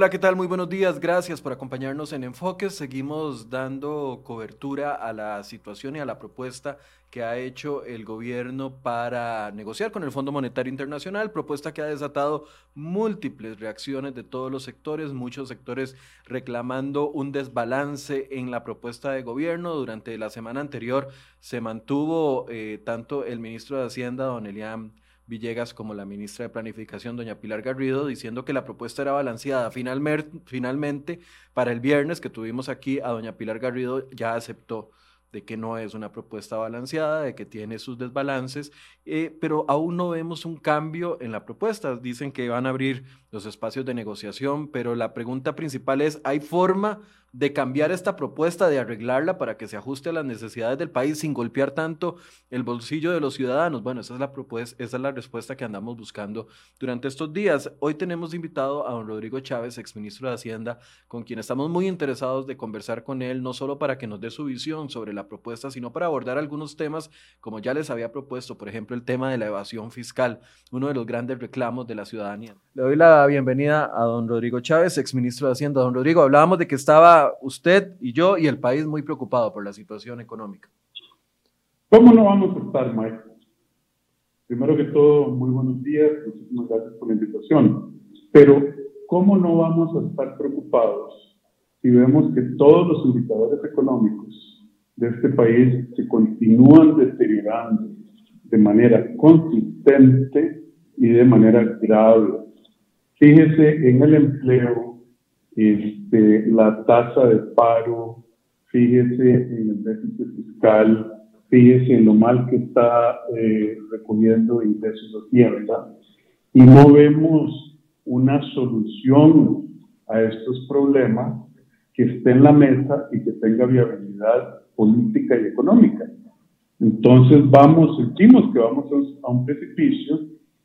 Hola, ¿qué tal? Muy buenos días. Gracias por acompañarnos en Enfoques. Seguimos dando cobertura a la situación y a la propuesta que ha hecho el gobierno para negociar con el Fondo Monetario Internacional, propuesta que ha desatado múltiples reacciones de todos los sectores, muchos sectores reclamando un desbalance en la propuesta de gobierno. Durante la semana anterior se mantuvo eh, tanto el ministro de Hacienda, don Eliam Villegas como la ministra de Planificación, doña Pilar Garrido, diciendo que la propuesta era balanceada. Finalmente, para el viernes que tuvimos aquí a doña Pilar Garrido, ya aceptó de que no es una propuesta balanceada, de que tiene sus desbalances, eh, pero aún no vemos un cambio en la propuesta. Dicen que van a abrir los espacios de negociación, pero la pregunta principal es, ¿hay forma de cambiar esta propuesta, de arreglarla para que se ajuste a las necesidades del país sin golpear tanto el bolsillo de los ciudadanos? Bueno, esa es la propuesta, esa es la respuesta que andamos buscando durante estos días. Hoy tenemos invitado a don Rodrigo Chávez, exministro de Hacienda, con quien estamos muy interesados de conversar con él, no solo para que nos dé su visión sobre la propuesta, sino para abordar algunos temas, como ya les había propuesto, por ejemplo, el tema de la evasión fiscal, uno de los grandes reclamos de la ciudadanía. Le doy la bienvenida a don Rodrigo Chávez, exministro de Hacienda. Don Rodrigo, hablábamos de que estaba usted y yo y el país muy preocupado por la situación económica. ¿Cómo no vamos a estar, Mike? Primero que todo, muy buenos días, muchísimas gracias por la invitación. Pero, ¿cómo no vamos a estar preocupados si vemos que todos los indicadores económicos de este país se continúan deteriorando de manera consistente y de manera grave? Fíjese en el empleo, este, la tasa de paro, fíjese en el déficit fiscal, fíjese en lo mal que está eh, recogiendo ingresos tierra y no vemos una solución a estos problemas que esté en la mesa y que tenga viabilidad política y económica. Entonces vamos, sentimos que vamos a un precipicio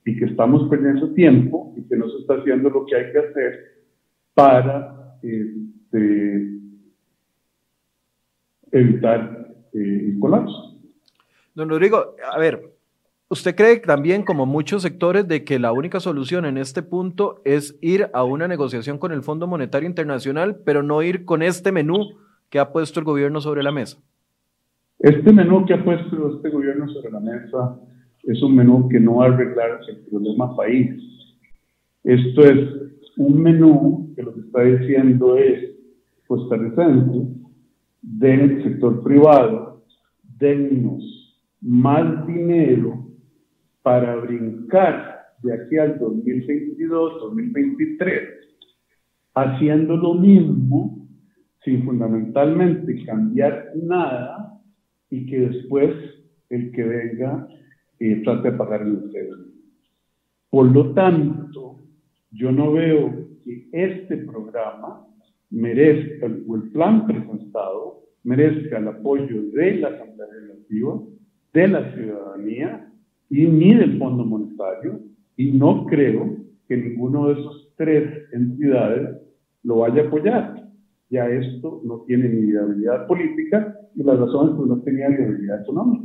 y que estamos perdiendo tiempo y que no se está haciendo lo que hay que hacer para este, evitar eh, el colapso. Don Rodrigo, a ver, ¿usted cree también, como muchos sectores, de que la única solución en este punto es ir a una negociación con el Fondo Monetario Internacional, pero no ir con este menú que ha puesto el gobierno sobre la mesa? Este menú que ha puesto este gobierno sobre la mesa es un menú que no va a arreglar el problema país. Esto es un menú que lo que está diciendo es costarricense del sector privado, dennos más dinero para brincar de aquí al 2022, 2023, haciendo lo mismo sin fundamentalmente cambiar nada y que después el que venga y trate de pagar el deuda. Por lo tanto, yo no veo que este programa merezca, o el plan presentado, merezca el apoyo de la Asamblea Legislativa, de la ciudadanía y ni del Fondo Monetario, y no creo que ninguno de esos tres entidades lo vaya a apoyar. Ya esto no tiene ni viabilidad política y la razón es que no tenía viabilidad económica.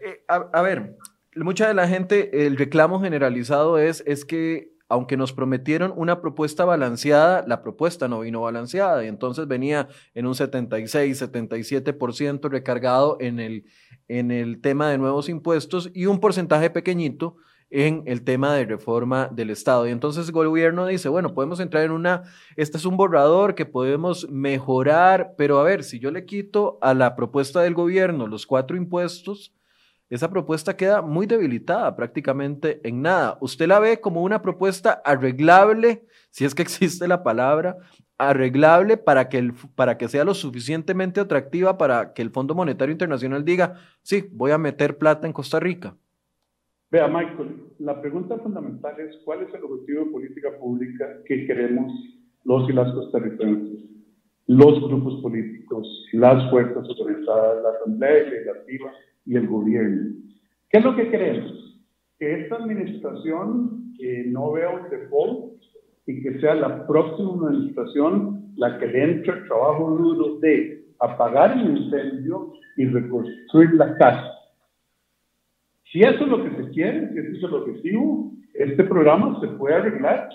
Eh, a, ver, mucha de la gente, el reclamo generalizado es, es que aunque nos prometieron una propuesta balanceada, la propuesta no vino balanceada y entonces venía en un 76, 77% recargado en el, en el tema de nuevos impuestos y un porcentaje pequeñito en el tema de reforma del Estado. Y entonces el gobierno dice, bueno, podemos entrar en una, este es un borrador que podemos mejorar, pero a ver, si yo le quito a la propuesta del gobierno los cuatro impuestos, esa propuesta queda muy debilitada, prácticamente en nada. ¿Usted la ve como una propuesta arreglable, si es que existe la palabra, arreglable para que, el, para que sea lo suficientemente atractiva para que el Fondo Monetario Internacional diga, sí, voy a meter plata en Costa Rica? Vea, Michael, la pregunta fundamental es cuál es el objetivo de política pública que queremos los y las costarricenses, los grupos políticos, las fuerzas autorizadas, la Asamblea Legislativa, y el gobierno. ¿Qué es lo que queremos? Que esta administración no vea un default y que sea la próxima administración la que le entre el trabajo duro de apagar el incendio y reconstruir la casa. Si eso es lo que se quiere, si ese es el objetivo, este programa se puede arreglar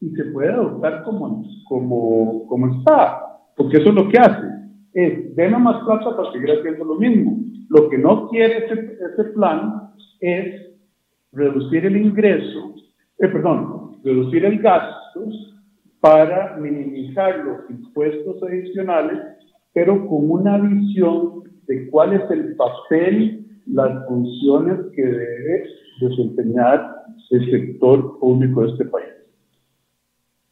y se puede adoptar como, como, como está, porque eso es lo que hace, es, denos más plata para seguir haciendo lo mismo. Lo que no quiere ese, ese plan es reducir el ingreso, eh, perdón, reducir el gasto para minimizar los impuestos adicionales, pero con una visión de cuál es el papel, las funciones que debe desempeñar el sector público de este país.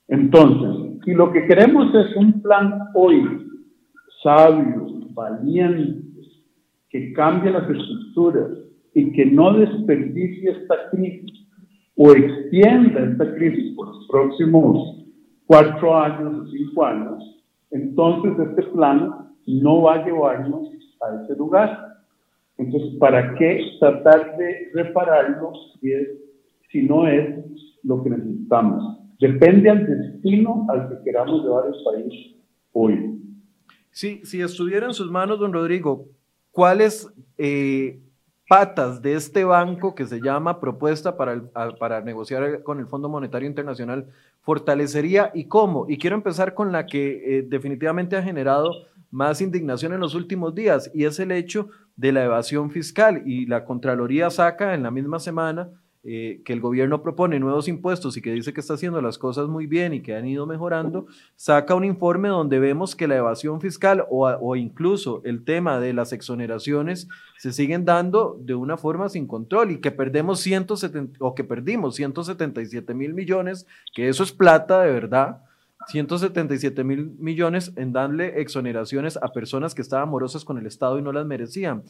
Entonces, si lo que queremos es un plan hoy sabio, valiente, que cambie las estructuras y que no desperdicie esta crisis o extienda esta crisis por los próximos cuatro años o cinco años, entonces este plan no va a llevarnos a ese lugar. Entonces, ¿para qué tratar de repararlo si, es, si no es lo que necesitamos? Depende al destino al que queramos llevar el país hoy. Sí, si estuviera en sus manos, don Rodrigo, ¿cuáles eh, patas de este banco que se llama propuesta para, para negociar con el Fondo Monetario Internacional fortalecería y cómo? Y quiero empezar con la que eh, definitivamente ha generado más indignación en los últimos días y es el hecho de la evasión fiscal y la Contraloría saca en la misma semana eh, que el gobierno propone nuevos impuestos y que dice que está haciendo las cosas muy bien y que han ido mejorando, saca un informe donde vemos que la evasión fiscal o, incluso el tema de las exoneraciones se siguen dando de una forma sin control y que perdemos 170 o que perdimos 177 mil millones, que eso es plata de verdad. 177 mil millones en darle exoneraciones a personas que estaban morosas con el Estado y no las merecían.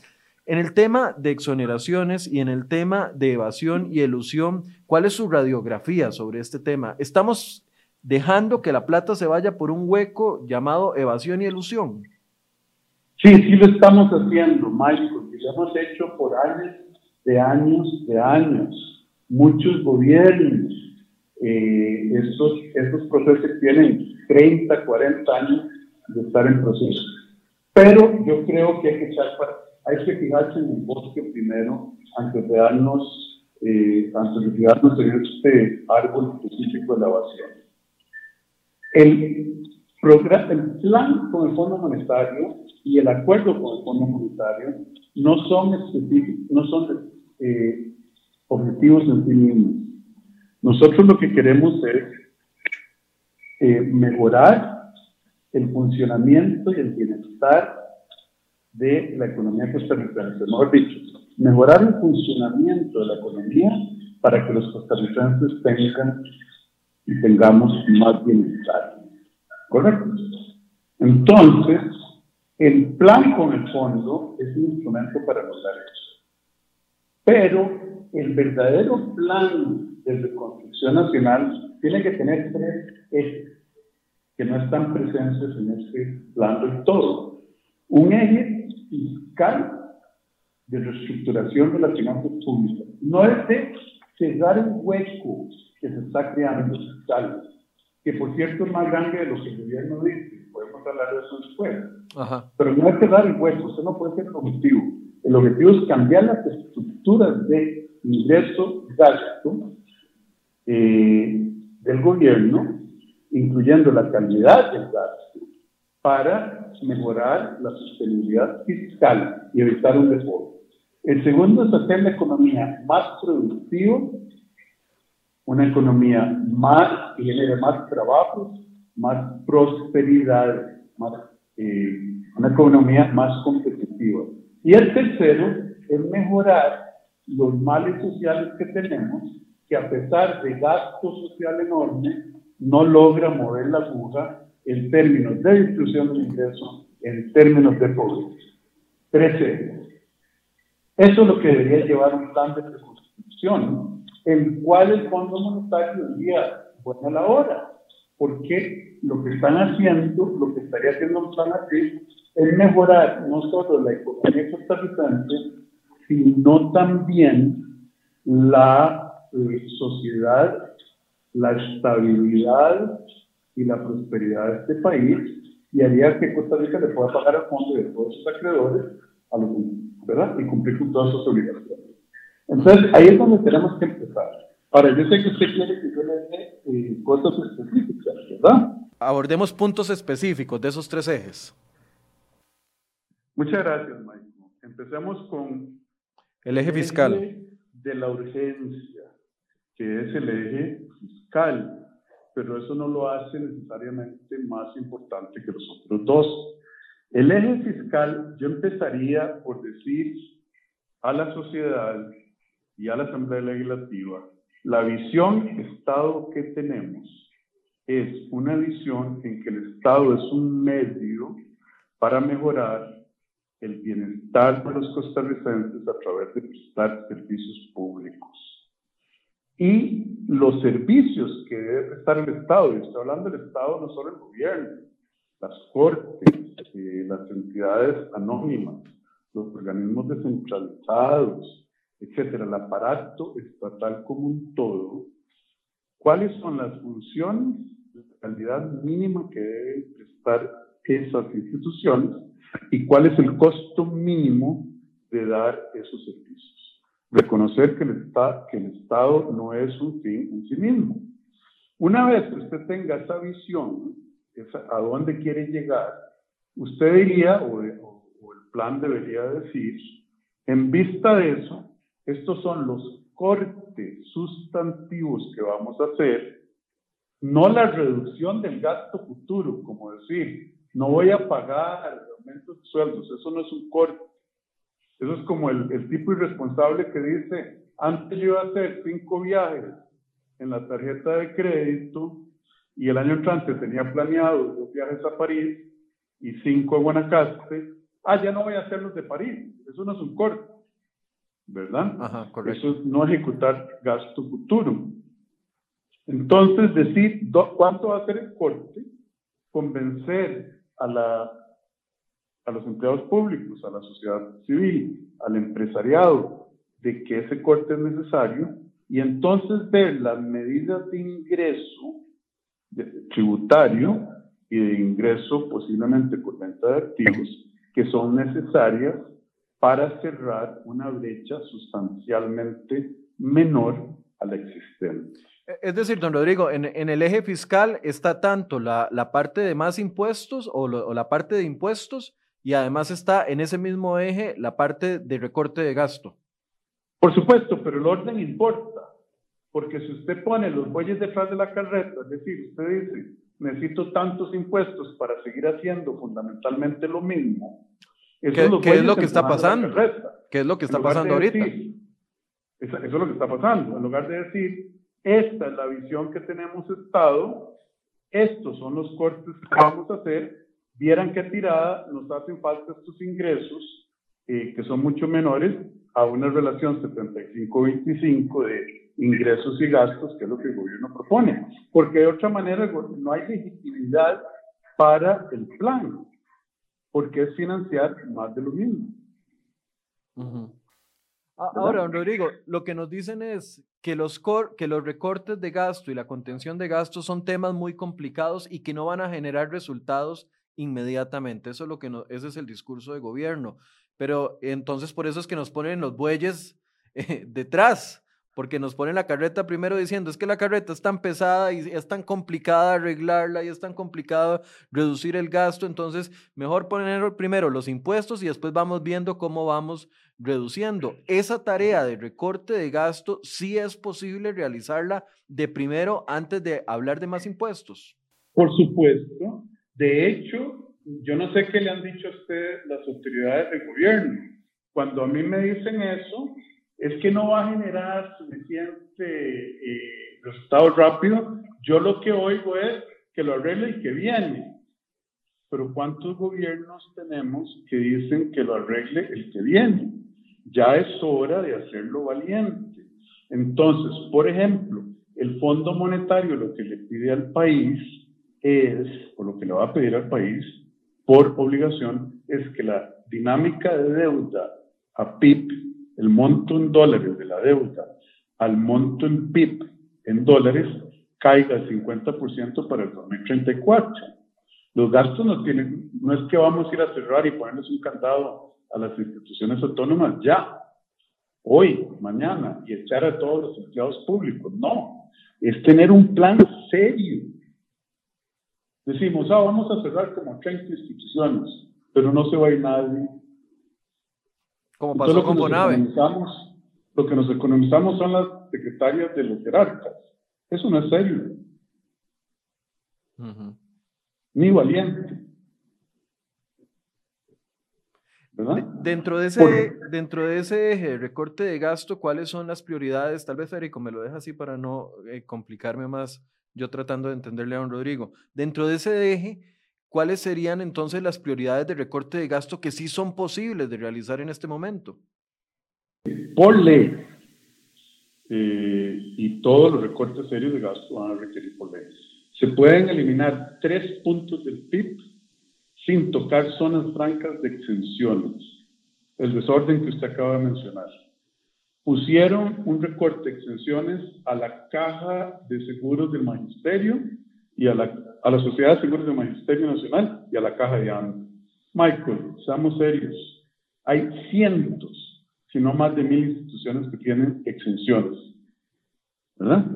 En el tema de exoneraciones y en el tema de evasión y elusión, ¿cuál es su radiografía sobre este tema? ¿Estamos dejando que la plata se vaya por un hueco llamado evasión y elusión? Sí, sí lo estamos haciendo, Michael, y lo hemos hecho por años, de años, de años. Muchos gobiernos, eh, estos, estos procesos tienen 30, 40 años de estar en proceso. Pero yo creo que hay que echar para hay que fijarse en el bosque primero antes de darnos, eh, antes de fijarnos en este árbol específico de la evasión. El, el plan con el Fondo Monetario y el acuerdo con el Fondo Monetario no son específicos, no son eh, objetivos en sí mismos. Nosotros lo que queremos es eh, mejorar el funcionamiento y el bienestar de la economía costarricense. Mejor dicho, mejorar el funcionamiento de la economía para que los costarricenses tengan y tengamos más bienestar. ¿Correcto? Entonces, el plan con el fondo es un instrumento para lograr eso. Pero el verdadero plan de reconstrucción nacional tiene que tener tres ejes que no están presentes en este plan del todo. Un eje fiscal de reestructuración de las finanzas públicas. No es de cerrar un hueco que se está creando fiscal, que por cierto es más grande de lo que el gobierno dice, podemos hablar de eso después. Pero no es cerrar el hueco, eso no puede ser el objetivo. El objetivo es cambiar las estructuras de ingreso-gasto eh, del gobierno, incluyendo la calidad del gasto, para mejorar la sostenibilidad fiscal y evitar un default. El segundo es hacer la economía más productiva, una economía más que genere más trabajos, más prosperidad, más, eh, una economía más competitiva. Y el tercero es mejorar los males sociales que tenemos, que a pesar de gasto social enorme, no logra mover la aguja en términos de distribución del ingreso, en términos de pobreza. Trece. Eso es lo que debería llevar un plan de reconstrucción, el cual el Fondo Monetario diría, bueno a la hora, porque lo que están haciendo, lo que estaría haciendo un plan así, es mejorar no solo la economía costarricense, sino también la eh, sociedad, la estabilidad y la prosperidad de este país y haría que Costa Rica le pueda pagar al fondo de todos sus acreedores a los, ¿verdad? y cumplir con todas sus obligaciones. Entonces, ahí es donde tenemos que empezar. Ahora, yo sé que usted quiere que yo le dé eh, cosas específicas, ¿verdad? Abordemos puntos específicos de esos tres ejes. Muchas gracias, Michael. Empecemos con el eje fiscal. de la urgencia, que es el eje fiscal, pero eso no lo hace necesariamente más importante que los otros dos. El eje fiscal, yo empezaría por decir a la sociedad y a la Asamblea Legislativa, la visión Estado que tenemos es una visión en que el Estado es un medio para mejorar el bienestar de los costarricenses a través de prestar servicios públicos. Y los servicios que debe prestar el Estado, y estoy hablando del Estado, no solo el gobierno, las cortes, eh, las entidades anónimas, los organismos descentralizados, etcétera, el aparato estatal como un todo, ¿cuáles son las funciones, la calidad mínima que deben prestar esas instituciones y cuál es el costo mínimo de dar esos servicios? Reconocer que el, que el Estado no es un fin en sí mismo. Una vez que usted tenga esa visión, a dónde quiere llegar, usted diría, o, o el plan debería decir, en vista de eso, estos son los cortes sustantivos que vamos a hacer, no la reducción del gasto futuro, como decir, no voy a pagar aumentos de sueldos, eso no es un corte. Eso es como el, el tipo irresponsable que dice, antes yo iba a hacer cinco viajes en la tarjeta de crédito y el año entrante tenía planeado dos viajes a París y cinco a Guanacaste. Ah, ya no voy a hacer los de París. Eso no es un corte, ¿verdad? Ajá, correcto. Eso es no ejecutar gasto futuro. Entonces, decir cuánto va a ser el corte, convencer a, la, a los empleados públicos, a la sociedad civil, al empresariado, de que ese corte es necesario y entonces ver las medidas de ingreso tributario y de ingreso posiblemente por venta de activos que son necesarias para cerrar una brecha sustancialmente menor a la existente. Es decir, don Rodrigo, en, en el eje fiscal está tanto la, la parte de más impuestos o, o, la parte de impuestos y además está en ese mismo eje la parte de recorte de gasto. Por supuesto, pero el orden importa. Porque si usted pone los bueyes detrás de la carreta, es decir, usted dice, necesito tantos impuestos para seguir haciendo fundamentalmente lo mismo. ¿Qué, ¿qué es lo que está pasando? ¿Qué es lo que está pasando ahorita? Decir, eso es lo que está pasando. En lugar de decir, esta es la visión que tenemos Estado, estos son los cortes que vamos a hacer, vieran qué tirada nos hacen falta estos ingresos, eh, que son mucho menores, a una relación 75-25 de ingresos y gastos, que es lo que el gobierno propone. Porque de otra manera no hay legitimidad para el plan, porque es financiar más de lo mismo. Ahora, don Rodrigo, lo que nos dicen es que los, que los recortes de gasto y la contención de gastos son temas muy complicados y que no van a generar resultados inmediatamente. Eso es lo que ese es el discurso de gobierno. Pero entonces por eso es que nos ponen los bueyes eh, detrás porque nos ponen la carreta primero diciendo, es que la carreta es tan pesada y es tan complicada arreglarla y es tan complicado reducir el gasto, entonces mejor poner primero los impuestos y después vamos viendo cómo vamos reduciendo. Esa tarea de recorte de gasto sí es posible realizarla de primero antes de hablar de más impuestos. Por supuesto. De hecho, yo no sé qué le han dicho a usted las autoridades del gobierno. Cuando a mí me dicen eso, es que no va a generar suficiente eh, resultado rápido. Yo lo que oigo es que lo arregle y que viene. Pero ¿cuántos gobiernos tenemos que dicen que lo arregle el que viene? Ya es hora de hacerlo valiente. Entonces, por ejemplo, el Fondo Monetario lo que le pide al país es, o lo que le va a pedir al país por obligación, es que la dinámica de deuda a PIB el monto en dólares de la deuda al monto en PIB en dólares caiga el 50% para el 2034. Los gastos no tienen, no es que vamos a ir a cerrar y ponerles un candado a las instituciones autónomas ya, hoy, mañana, y echar a todos los empleados públicos. No, es tener un plan serio. Decimos, ah, vamos a cerrar como 30 instituciones, pero no se va a ir nadie. Como pasó con Bonave. Lo que nos economizamos son las secretarias de los jerarcas. Eso no es serio. Ni valiente. Dentro de, ese, dentro de ese recorte de gasto, ¿cuáles son las prioridades? Tal vez Federico me lo deja así para no eh, complicarme más, yo tratando de entenderle a don Rodrigo. Dentro de ese eje, ¿cuáles serían entonces las prioridades de recorte de gasto que sí son posibles de realizar en este momento? Por ley, eh, y todos los recortes serios de gasto van a requerir por ley. Se pueden eliminar tres puntos del PIB sin tocar zonas francas de exenciones, el desorden que usted acaba de mencionar. Pusieron un recorte de exenciones a la Caja de Seguros del Magisterio y a la, a la Sociedad de Seguros del Magisterio Nacional y a la Caja de AMBA. Michael, seamos serios. Hay cientos, si no más de mil instituciones que tienen exenciones. ¿Verdad?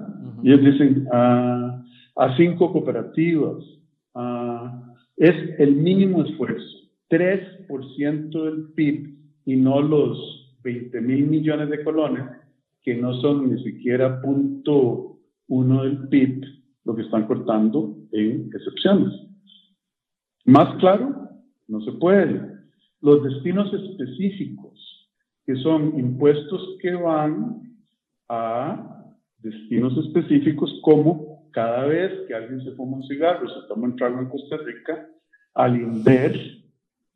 Y ellos dicen a, a cinco cooperativas, a es el mínimo esfuerzo, 3% del PIB y no los 20 mil millones de colones, que no son ni siquiera punto uno del PIB, lo que están cortando en excepciones. Más claro, no se puede. Los destinos específicos, que son impuestos que van a destinos específicos como cada vez que alguien se fuma un cigarro, se toma un trago en Costa Rica, al INDER,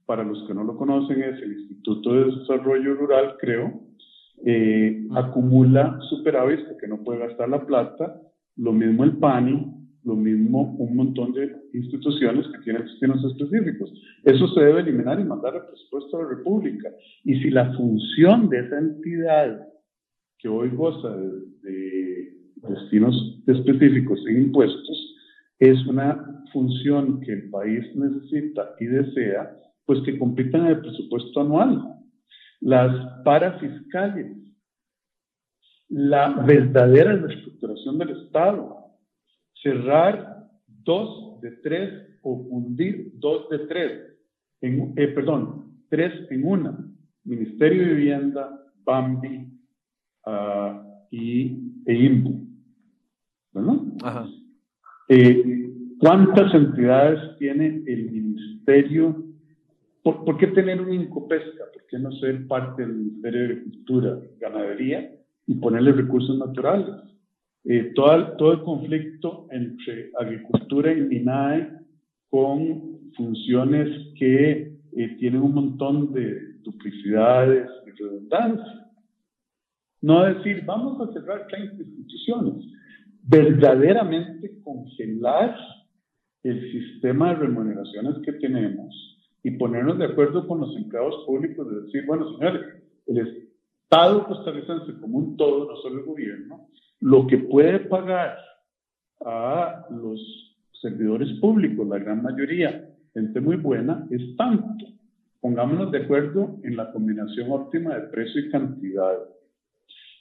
para los que no lo conocen, es el Instituto de Desarrollo Rural, creo, eh, acumula superávit porque no puede gastar la plata, lo mismo el PANI, lo mismo un montón de instituciones que tienen destinos específicos. Eso se debe eliminar y mandar al presupuesto de la República. Y si la función de esa entidad que hoy goza de destinos específicos e impuestos, es una función que el país necesita y desea, pues que compitan en el presupuesto anual. Las parafiscales, la verdadera reestructuración del Estado, cerrar dos de tres o fundir dos de tres, en, eh, perdón, tres en una, Ministerio de Vivienda, BAMBI uh, y EIMBU. Eh, ¿Cuántas entidades tiene el ministerio? ¿Por, qué tener un Incopesca? ¿Por qué no ser parte del Ministerio de Agricultura, Ganadería y ponerle recursos naturales? Eh, todo, todo el conflicto entre agricultura y MINAE con funciones que eh, tienen un montón de duplicidades y redundancias. No decir, vamos a cerrar 30 instituciones verdaderamente congelar el sistema de remuneraciones que tenemos y ponernos de acuerdo con los empleados públicos de decir, bueno, señores, el Estado costarricense como un todo, no solo el gobierno, lo que puede pagar a los servidores públicos, la gran mayoría, gente muy buena, es tanto. Pongámonos de acuerdo en la combinación óptima de precio y cantidad.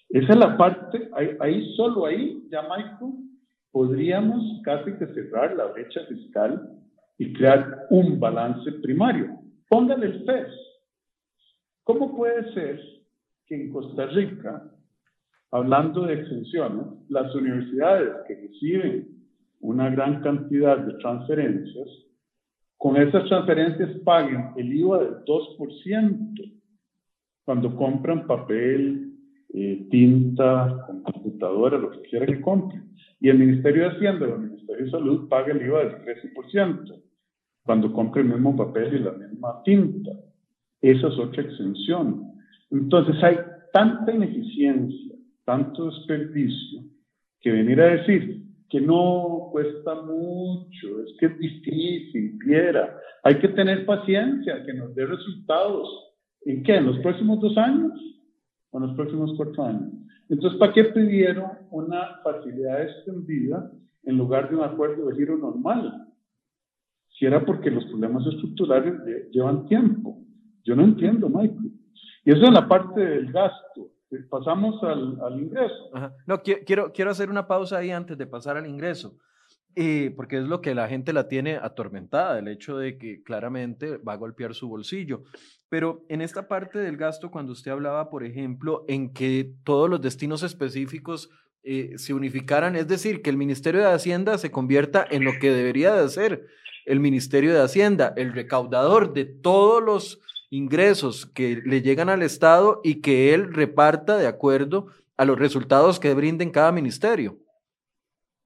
Esa es la parte, ahí, solo ahí, ya Michael, podríamos casi que cerrar la brecha fiscal y crear un balance primario. Póngale el FES. ¿Cómo puede ser que en Costa Rica, hablando de exenciones, las universidades que reciben una gran cantidad de transferencias, con esas transferencias paguen el IVA del 2% cuando compran papel, eh, tinta, computadora, lo que quiera que compre. Y el Ministerio de Hacienda o el Ministerio de Salud paga el IVA del 13% cuando compre el mismo papel y la misma tinta. Esa es otra exención. Entonces hay tanta ineficiencia, tanto desperdicio, que venir a decir que no cuesta mucho, es que es difícil, viera, hay que tener paciencia, que nos dé resultados. ¿En qué? ¿En los próximos dos años? en los próximos cuatro años. Entonces, ¿para qué pidieron una facilidad extendida en lugar de un acuerdo de giro normal? Si era porque los problemas estructurales llevan tiempo. Yo no entiendo, Michael. Y eso es la parte del gasto. pasamos al, ingreso. No, quiero, quiero hacer una pausa ahí antes de pasar al ingreso. Eh, porque es lo que la gente la tiene atormentada, el hecho de que claramente va a golpear su bolsillo. Pero en esta parte del gasto, cuando usted hablaba, por ejemplo, en que todos los destinos específicos eh, se unificaran, es decir, que el Ministerio de Hacienda se convierta en lo que debería de ser el Ministerio de Hacienda, el recaudador de todos los ingresos que le llegan al Estado y que él reparta de acuerdo a los resultados que brinden cada ministerio.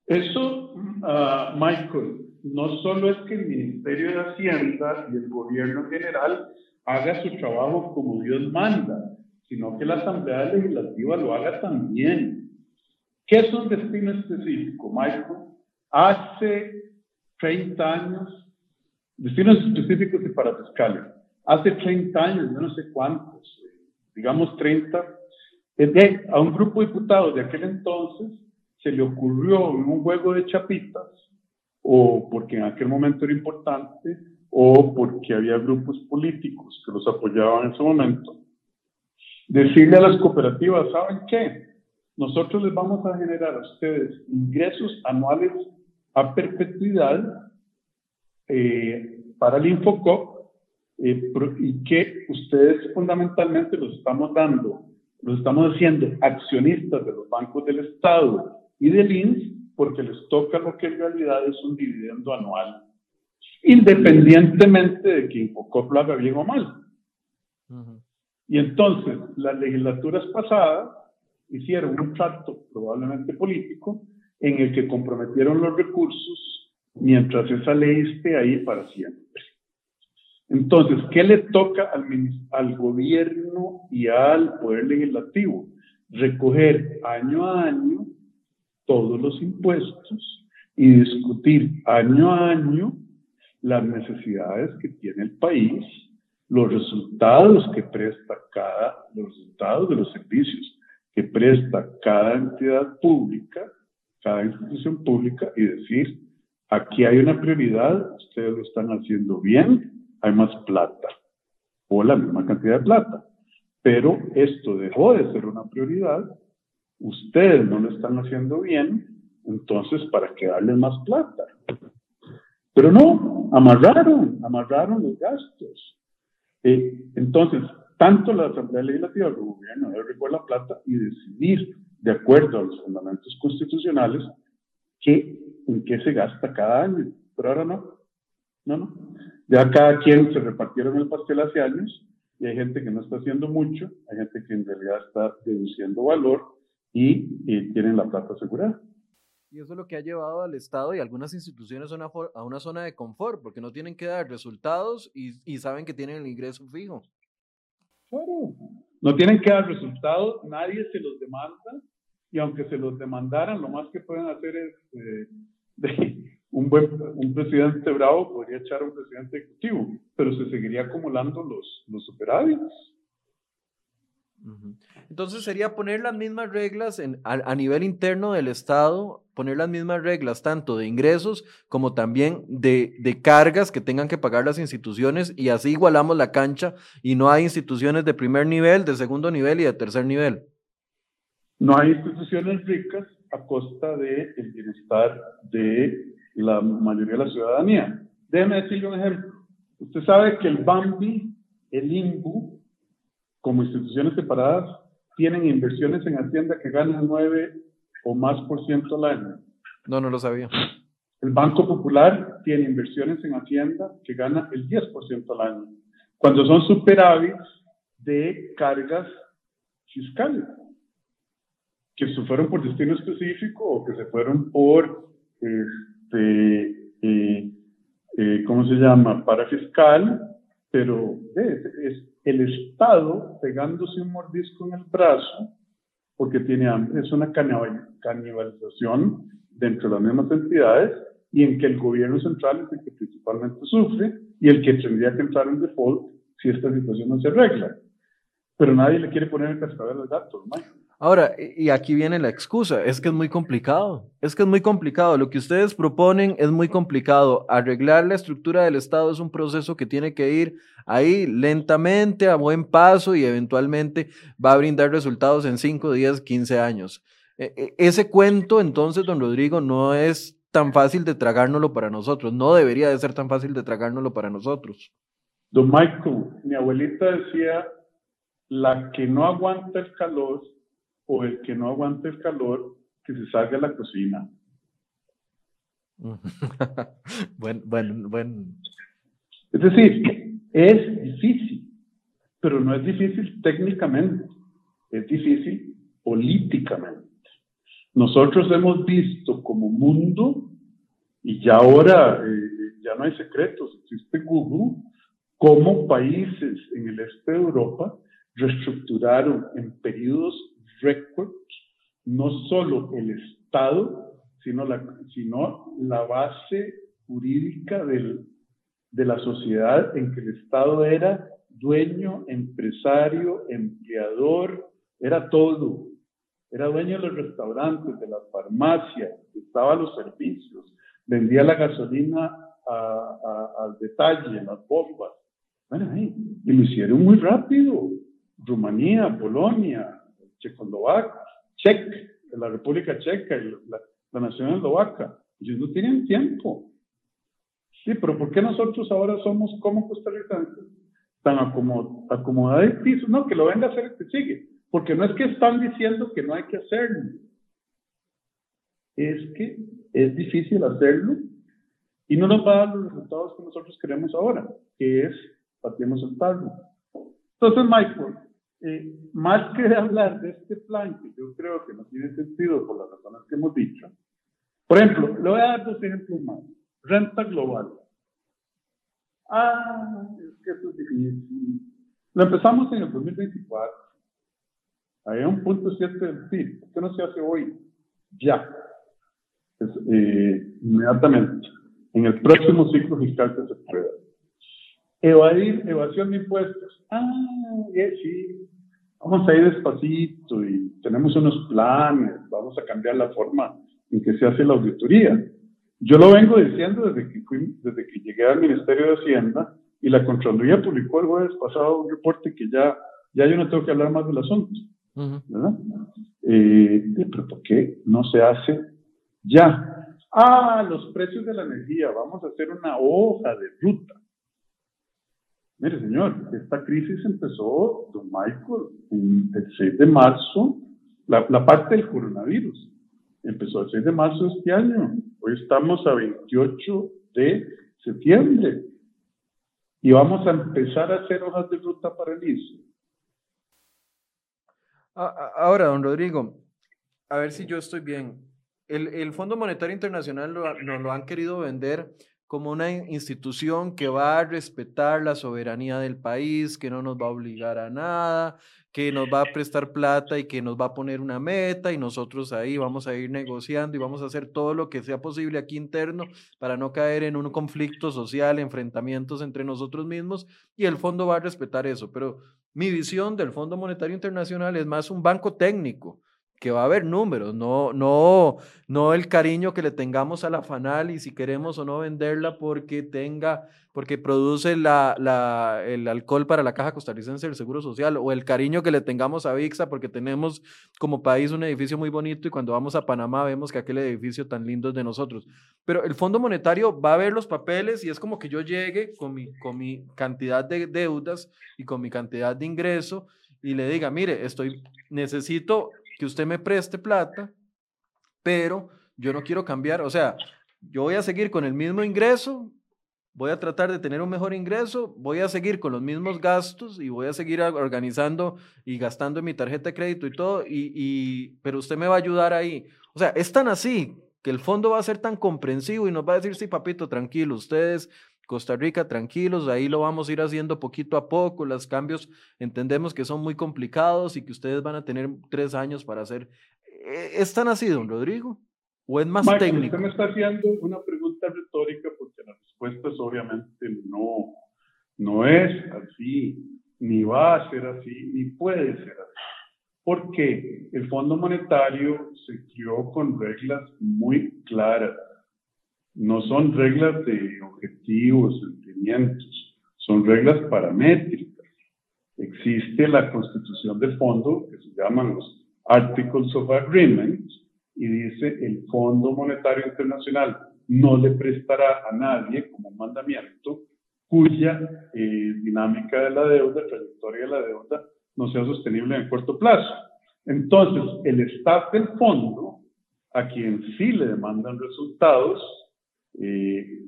Eso, uh, Michael, no solo es que el Ministerio de Hacienda y el gobierno general haga su trabajo como Dios manda, sino que la Asamblea Legislativa lo haga también. ¿Qué es un destino específico, Michael? Hace 30 años, destinos específicos y para fiscales hace 30 años, yo no sé cuántos, digamos 30, a un grupo de diputados de aquel entonces se le ocurrió en un juego de chapitas, o porque en aquel momento era importante, o porque había grupos políticos que los apoyaban en ese momento, decirle a las cooperativas, ¿saben qué? Nosotros les vamos a generar a ustedes ingresos anuales a perpetuidad eh, para el Infocop eh, y que ustedes fundamentalmente los estamos dando, los estamos haciendo accionistas de los bancos del Estado y del INS porque les toca lo que en realidad es un dividendo anual, independientemente de que Infocop lo haga bien o mal. Y entonces, las legislaturas pasadas hicieron un trato probablemente político en el que comprometieron los recursos mientras esa ley esté ahí para siempre. Entonces, ¿qué le toca al, al gobierno y al poder legislativo? Recoger año a año todos los impuestos y discutir año a año las necesidades que tiene el país, los resultados que presta cada, los resultados de los servicios que presta cada entidad pública, cada institución pública y decir, aquí hay una prioridad, ustedes lo están haciendo bien, hay más plata o la misma cantidad de plata. Pero esto dejó de ser una prioridad, ustedes no lo están haciendo bien, entonces ¿para qué darles más plata? Pero no, amarraron, amarraron los gastos. Eh, entonces, tanto la Asamblea Legislativa como el gobierno debe recoger la plata y decidir, de acuerdo a los fundamentos constitucionales, qué, en qué se gasta cada año. Pero ahora no. No, no. Ya cada quien se repartieron el pastel hace años y hay gente que no está haciendo mucho, hay gente que en realidad está deduciendo valor y, tienen la plata asegurada. Y eso es lo que ha llevado al Estado y algunas instituciones a una, a una zona de confort, porque no tienen que dar resultados y, y, saben que tienen el ingreso fijo. Claro, no tienen que dar resultados, nadie se los demanda, y aunque se los demandaran, lo más que pueden hacer es eh, de, un, buen, un presidente bravo podría echar a un presidente ejecutivo, pero se seguiría acumulando los, los superávits. Entonces sería poner las mismas reglas en, a, nivel interno del Estado, poner las mismas reglas tanto de ingresos como también de, de, cargas que tengan que pagar las instituciones y así igualamos la cancha y no hay instituciones de primer nivel, de segundo nivel y de tercer nivel. No hay instituciones ricas a costa del el bienestar de la mayoría de la ciudadanía. Déjeme decirle un ejemplo. Usted sabe que el BAMBI, el INBU, como instituciones separadas, tienen inversiones en Hacienda que ganan 9 o más por ciento al año. No, no lo sabía. El Banco Popular tiene inversiones en Hacienda que gana el 10% al año. Cuando son superávits de cargas fiscales, que se fueron por destino específico o que se fueron por este, eh, eh, ¿cómo se llama? Parafiscal, pero es, el Estado pegándose un mordisco en el brazo porque tiene hambre, es una canibalización dentro de las mismas entidades y en que el gobierno central es el que principalmente sufre y el que tendría que entrar en default si esta situación no se arregla. Pero nadie le quiere poner el cascabel al gato, Ahora, y aquí viene la excusa, es que es muy complicado, es que es muy complicado, lo que ustedes proponen es muy complicado, arreglar la estructura del Estado es un proceso que tiene que ir ahí lentamente, a buen paso y eventualmente va a brindar resultados en 5, 10, 15 años. E, e, ese cuento entonces, don Rodrigo, no es tan fácil de tragárnoslo para nosotros, no debería de ser tan fácil de tragárnoslo para nosotros. Don Michael, mi abuelita decía, la que no aguanta el calor o el que no aguante el calor, que se salga a la cocina. bueno, bueno, bueno. Es decir, es difícil, pero no es difícil técnicamente, es difícil políticamente. Nosotros hemos visto como mundo, y ya ahora eh, ya no hay secretos, existe Google, cómo países en el este de Europa reestructuraron en periodos récord no solo el Estado, sino la, sino la base jurídica del, de la sociedad en que el Estado era dueño, empresario, empleador, era todo. Era dueño de los restaurantes, de las farmacias, estaba los servicios, vendía la gasolina al detalle, en las bombas. Bueno, y lo hicieron muy rápido. Rumanía, Polonia, Checoslovaquia, Czech, la República Checa y la, Nación Eslovaca. Ellos no tienen tiempo. Sí, pero ¿por qué nosotros ahora somos como costarricenses? Tan acomodados y piso. No, que lo venga a hacer el que sigue. Porque no es que están diciendo que no hay que hacerlo. Es que es difícil hacerlo y no nos va a dar los resultados que nosotros queremos ahora, que es partimos el tarro. Entonces, Michael, eh, más que hablar de este plan, que yo creo que no tiene sentido por las razones que hemos dicho, por ejemplo, le voy a dar dos ejemplos más. Renta global. Ah, es que eso es difícil. Lo empezamos en el 2024. Hay un punto cierto del PIB. ¿Por qué no se hace hoy? Ya. Eh, inmediatamente. En el próximo ciclo fiscal que se pueda. Evadir, evasión de impuestos. Ah, sí, vamos a ir despacito y tenemos unos planes, vamos a cambiar la forma en que se hace la auditoría. Yo lo vengo diciendo desde que, desde que llegué al Ministerio de Hacienda y la Contraloría publicó el jueves pasado un reporte que ya, ya yo no tengo que hablar más del asunto. ¿verdad? Eh, pero ¿por qué no se hace ya? Ah, los precios de la energía, vamos a hacer una hoja de ruta Mire, señor, esta crisis empezó, don Michael, en el 6 de marzo, la, la, parte del coronavirus. Empezó el 6 de marzo de este año. Hoy estamos a 28 de septiembre. Y vamos a empezar a hacer hojas de ruta para el ISO. Ahora, don Rodrigo, a ver si yo estoy bien. El, el Fondo Monetario Internacional nos lo han querido vender como una institución que va a respetar la soberanía del país, que no nos va a obligar a nada, que nos va a prestar plata y que nos va a poner una meta y nosotros ahí vamos a ir negociando y vamos a hacer todo lo que sea posible aquí interno para no caer en un conflicto social, enfrentamientos entre nosotros mismos y el fondo va a respetar eso. Pero mi visión del Fondo Monetario Internacional es más un banco técnico que va a haber números, no, no, no el cariño que le tengamos a la FANAL y si queremos o no venderla porque tenga, porque produce la, la, el alcohol para la Caja Costarricense del Seguro Social, o el cariño que le tengamos a VIXA porque tenemos como país un edificio muy bonito y cuando vamos a Panamá vemos que aquel edificio tan lindo es de nosotros. Pero el Fondo Monetario va a ver los papeles y es como que yo llegue con mi, con mi cantidad de deudas y con mi cantidad de ingreso y le diga, mire, estoy, necesito que usted me preste plata, pero yo no quiero cambiar, o sea, yo voy a seguir con el mismo ingreso, voy a tratar de tener un mejor ingreso, voy a seguir con los mismos gastos y voy a seguir organizando y gastando en mi tarjeta de crédito y todo, y, y, pero usted me va a ayudar ahí. O sea, es tan así que el fondo va a ser tan comprensivo y nos va a decir, sí, papito, tranquilo, ustedes Costa Rica, tranquilos, ahí lo vamos a ir haciendo poquito a poco. Los cambios entendemos que son muy complicados y que ustedes van a tener tres años para hacer. ¿E-, ¿Es tan así, don Rodrigo? ¿O es más técnico? Usted me está haciendo una pregunta retórica porque la respuesta es obviamente no. No es así, ni va a ser así, ni puede ser así. porque el Fondo Monetario se creó con reglas muy claras. No son reglas de objetivos, sentimientos, son reglas paramétricas. Existe la constitución del fondo, que se llaman los Articles of Agreement, y dice el Fondo Monetario Internacional no le prestará a nadie como mandamiento cuya eh, dinámica de la deuda, trayectoria de la deuda, no sea sostenible en el corto plazo. Entonces, el staff del fondo, a quien sí le demandan resultados, eh,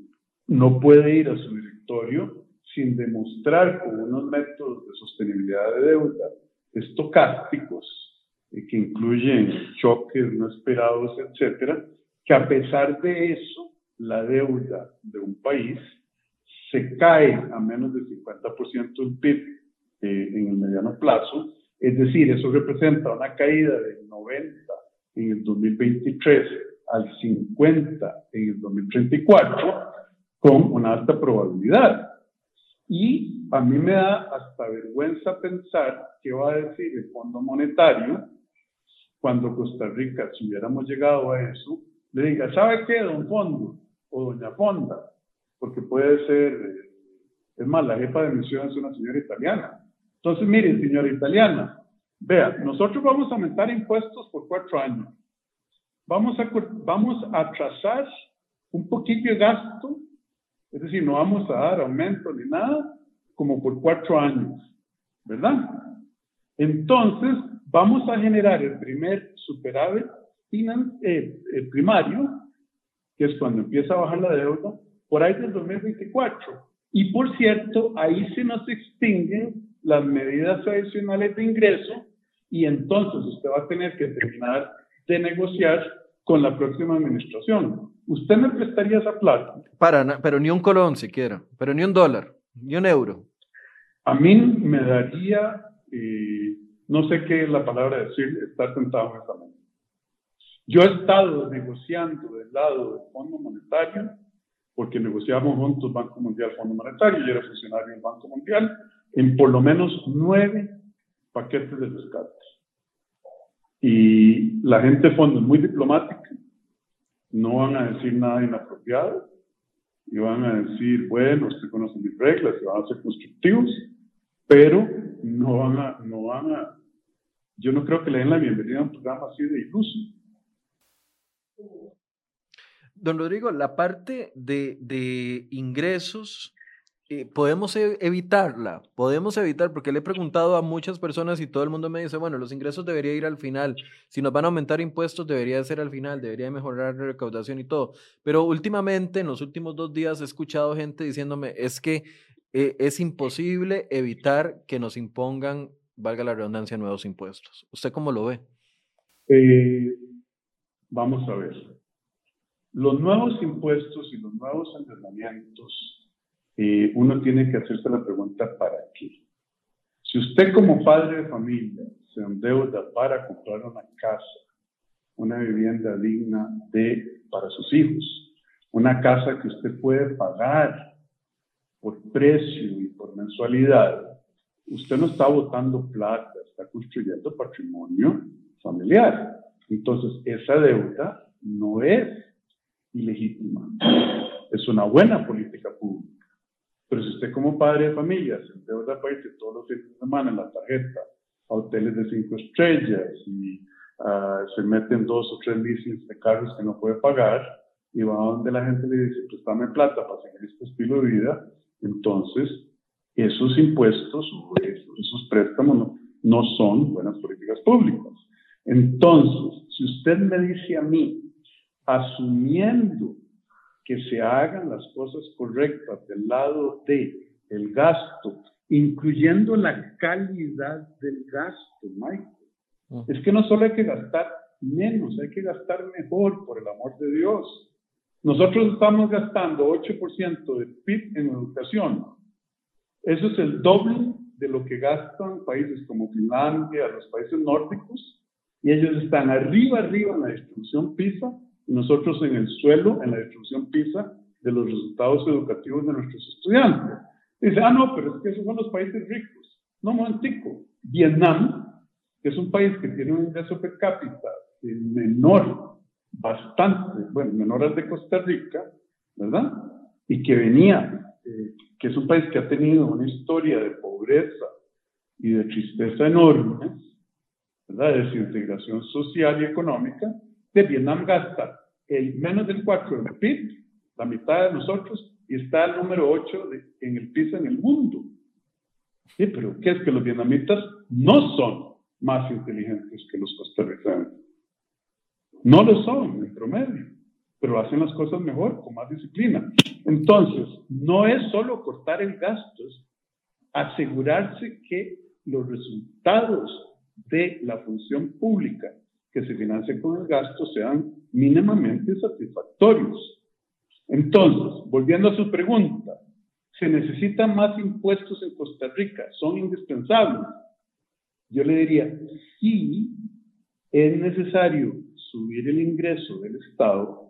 no puede ir a su directorio sin demostrar con unos métodos de sostenibilidad de deuda estocásticos, eh, que incluyen choques no esperados, etcétera, que a pesar de eso, la deuda de un país se cae a menos del 50% del PIB eh, en el mediano plazo. Es decir, eso representa una caída del 90 en el 2023 al 50 en el 2034 con una alta probabilidad. Y a mí me da hasta vergüenza pensar qué va a decir el Fondo Monetario cuando Costa Rica, si hubiéramos llegado a eso, le diga, ¿sabe qué, don Fondo o doña Fonda? Porque puede ser, eh, es más, la jefa de misión es una señora italiana. Entonces, mire, señora italiana, vea, nosotros vamos a aumentar impuestos por cuatro años. Vamos a, vamos a trazar un poquito de gasto, es decir, no vamos a dar aumento ni nada, como por cuatro años, ¿verdad? Entonces, vamos a generar el primer superávit eh, el primario, que es cuando empieza a bajar la deuda, por ahí del 2024. Y por cierto, ahí se nos extinguen las medidas adicionales de ingreso y entonces usted va a tener que terminar de negociar con la próxima administración. ¿Usted me prestaría esa plata? Para, pero ni un colón siquiera, pero ni un dólar, ni un euro. A mí me daría, eh, no sé qué es la palabra decir, estar sentado en esa mesa. Yo he estado negociando del lado del Fondo Monetario, porque negociamos juntos Banco Mundial, Fondo Monetario, yo era funcionario del Banco Mundial, en por lo menos nueve paquetes de rescate. Y la gente del fondo es muy diplomática, no van a decir nada inapropiado, y van a decir, bueno, usted conoce mis reglas, y van a ser constructivos, pero no van a, no van a, yo no creo que le den la bienvenida a un programa así de iluso. Don Rodrigo, la parte de, ingresos, podemos e, evitarla, podemos evitar, porque le he preguntado a muchas personas y todo el mundo me dice, bueno, los ingresos debería ir al final, si nos van a aumentar impuestos debería ser al final, debería mejorar la recaudación y todo, pero últimamente, en los últimos dos días, he escuchado gente diciéndome, es que eh, es imposible evitar que nos impongan, valga la redundancia, nuevos impuestos. ¿Usted cómo lo ve? Eh, vamos a ver. Los nuevos impuestos y los nuevos endeudamientos, eh, uno tiene que hacerse la pregunta ¿para qué? Si usted como padre de familia se endeuda para comprar una casa, una vivienda digna de, para sus hijos, una casa que usted puede pagar por precio y por mensualidad, usted no está botando plata, está construyendo patrimonio familiar. Entonces, esa deuda no es ilegítima. Es una buena política pública. Pero si usted como padre de familia se endeuda para irse todos los fines de semana en la tarjeta a hoteles de cinco estrellas y uh, se meten dos o tres leasings de carros que no puede pagar y va donde la gente le dice, préstame plata para seguir este estilo de vida, entonces esos impuestos o esos, préstamos no, no son buenas políticas públicas. Entonces, si usted me dice a mí asumiendo que se hagan las cosas correctas del lado de el gasto, incluyendo la calidad del gasto, Michael. Es que no solo hay que gastar menos, hay que gastar mejor, por el amor de Dios. Nosotros estamos gastando 8% del PIB en educación. Eso es el doble de lo que gastan países como Finlandia, los países nórdicos, y ellos están arriba, arriba en la distribución PISA nosotros en el suelo, en la distribución PISA, de los resultados educativos de nuestros estudiantes. Dice, ah, no, pero es que esos son los países ricos. No, momentico. Vietnam que es un país que tiene un ingreso per cápita menor, bastante, bueno, menor al de Costa Rica, ¿verdad? Y que venía, eh, que es un país que ha tenido una historia de pobreza y de tristeza enormes, ¿verdad? De desintegración social y económica, de Vietnam gasta el menos del 4 del PIB, la mitad de nosotros, y está el número 8 en el piso en el mundo. Sí, pero ¿qué es que los vietnamitas no son más inteligentes que los costarricenses? No lo son en promedio, pero hacen las cosas mejor, con más disciplina. Entonces, no es solo cortar el gasto, es asegurarse que los resultados de la función pública que se financia con el gasto sean mínimamente satisfactorios. Entonces, volviendo a su pregunta, ¿se necesitan más impuestos en Costa Rica? ¿Son indispensables? Yo le diría, sí, es necesario subir el ingreso del Estado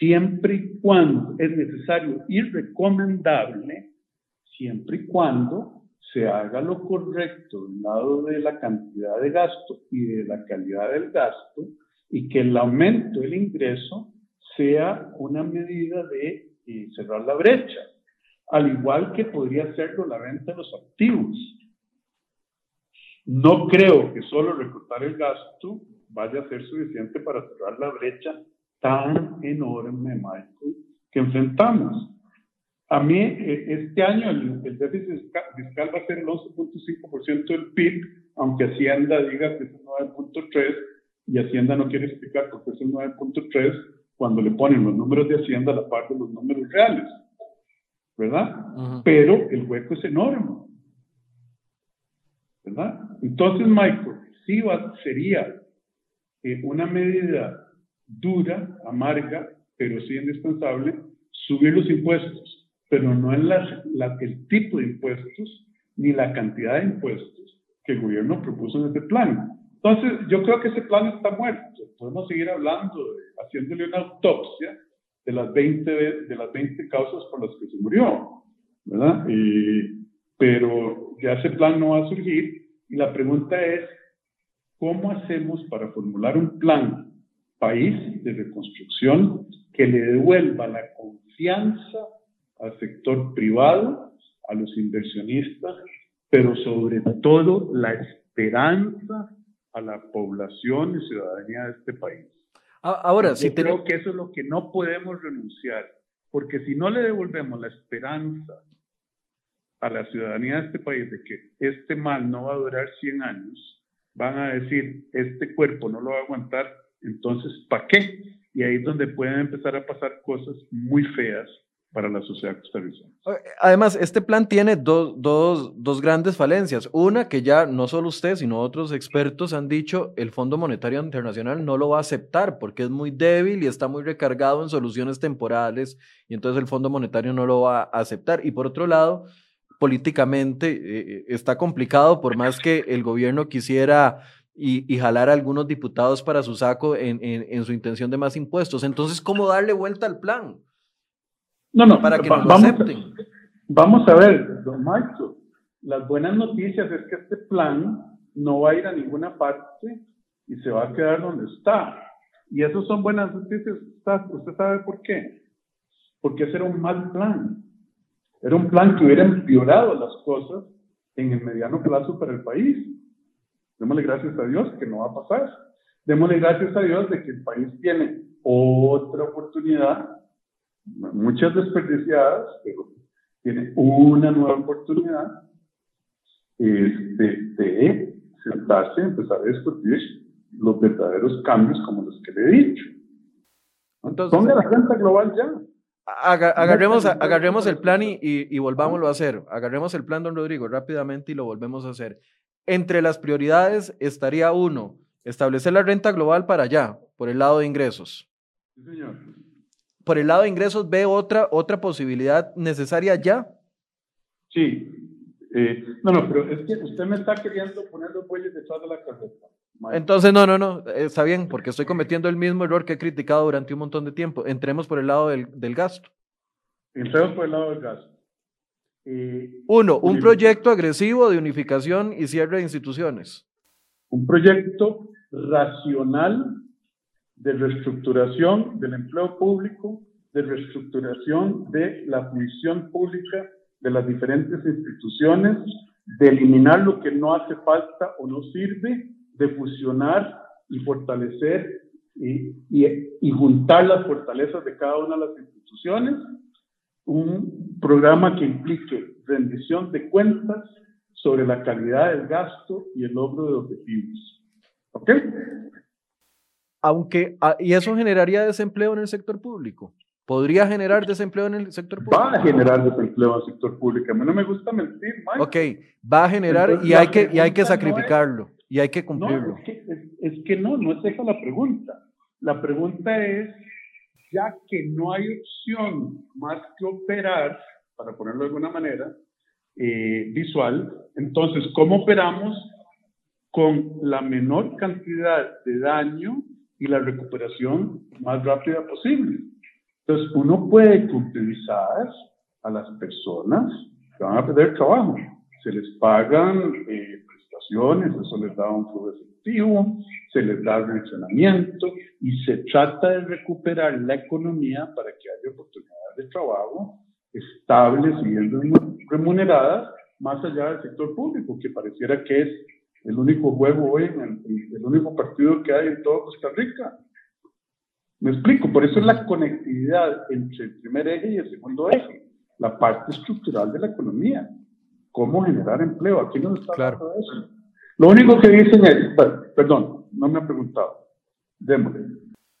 siempre y cuando es necesario y recomendable, siempre y cuando se haga lo correcto del lado de la cantidad de gasto y de la calidad del gasto y que el aumento del ingreso sea una medida de eh, cerrar la brecha, al igual que podría serlo la venta de los activos. No creo que solo recortar el gasto vaya a ser suficiente para cerrar la brecha tan enorme, Michael, que enfrentamos. A mí, eh, este año el, déficit fiscal va a ser el 11.5% del PIB, aunque Hacienda diga que es el 9.3%, y Hacienda no quiere explicar por qué es el 9.3% cuando le ponen los números de Hacienda a la par de los números reales, ¿verdad? Pero el hueco es enorme, ¿verdad? Entonces, Michael, sí va, sería una medida dura, amarga, pero sí indispensable, subir los impuestos, pero no en el tipo de impuestos ni la cantidad de impuestos que el gobierno propuso en este plan. Entonces, yo creo que ese plan está muerto. Podemos seguir hablando, haciéndole una autopsia de las 20, de las 20 causas por las que se murió, ¿verdad? pero ya ese plan no va a surgir y la pregunta es, ¿cómo hacemos para formular un plan país de reconstrucción que le devuelva la confianza al sector privado, a los inversionistas, pero sobre todo la esperanza a la población y ciudadanía de este país. Ahora, si creo que eso es lo que no podemos renunciar, porque si no le devolvemos la esperanza a la ciudadanía de este país de que este mal no va a durar 100 años, van a decir, este cuerpo no lo va a aguantar, entonces, ¿para qué? Y ahí es donde pueden empezar a pasar cosas muy feas para la sociedad costarricense. Además, este plan tiene dos, dos, dos, grandes falencias. Una, que ya no solo usted, sino otros expertos han dicho, el Fondo Monetario Internacional no lo va a aceptar porque es muy débil y está muy recargado en soluciones temporales y entonces el Fondo Monetario no lo va a aceptar. Y por otro lado, políticamente eh, está complicado, por más que el gobierno quisiera y, jalar a algunos diputados para su saco en, en, su intención de más impuestos. Entonces, ¿cómo darle vuelta al plan? No, no, para que nos vamos, acepten. Vamos a ver, don Maestro, las buenas noticias es que este plan no va a ir a ninguna parte y se va a quedar donde está. Y eso son buenas noticias. ¿Usted sabe por qué? Porque ese era un mal plan. Era un plan que hubiera empeorado las cosas en el mediano plazo para el país. Démosle gracias a Dios que no va a pasar. Démosle gracias a Dios de que el país tiene otra oportunidad, muchas desperdiciadas, pero tiene una nueva oportunidad este, de sentarse y empezar a discutir los verdaderos cambios como los que le he dicho. Entonces, Ponga la renta global ya agarremos, agarremos el plan y, y, volvámoslo a hacer. Agarremos el plan, don Rodrigo, rápidamente y lo volvemos a hacer. Entre las prioridades estaría uno, establecer la renta global para allá, por el lado de ingresos. Sí, señor. Por el lado de ingresos, ¿ve otra, otra posibilidad necesaria ya? Sí. Eh, no, no, pero es que usted me está queriendo poner los bueyes detrás de la carreta. Entonces, no, no, no, está bien, porque estoy cometiendo el mismo error que he criticado durante un montón de tiempo. Entremos por el lado del, del gasto. Entremos por el lado del gasto. Eh, Uno, un proyecto agresivo de unificación y cierre de instituciones. un proyecto racional de reestructuración del empleo público, de reestructuración de la función pública de las diferentes instituciones, de eliminar lo que no hace falta o no sirve, de fusionar y fortalecer y, y, juntar las fortalezas de cada una de las instituciones, un programa que implique rendición de cuentas sobre la calidad del gasto y el logro de objetivos. ¿Ok? Aunque, ah, ¿y eso generaría desempleo en el sector público? ¿Podría generar desempleo en el sector público? Va a generar desempleo en el sector público. A mí no me gusta mentir, Mike. Ok, va a generar y, hay que, y hay que sacrificarlo y hay que cumplirlo. No, es, que, es, que no, no es esa la pregunta. La pregunta es, ya que no hay opción más que operar, para ponerlo de alguna manera, eh, visual, entonces, ¿cómo operamos con la menor cantidad de daño y la recuperación más rápida posible. Entonces, uno puede utilizar a las personas que van a perder trabajo. Se les pagan eh, prestaciones, eso les da un flujo efectivo, se les da mencionamiento y se trata de recuperar la economía para que haya oportunidades de trabajo estables y bien remuneradas más allá del sector público, que pareciera que es el único juego hoy, el, único partido que hay en toda Costa Rica. Me explico, por eso es la conectividad entre el primer eje y el segundo eje, la parte estructural de la economía, cómo generar empleo. Aquí no está claro. eso. Lo único que dicen es, perdón, no me ha preguntado, démosle.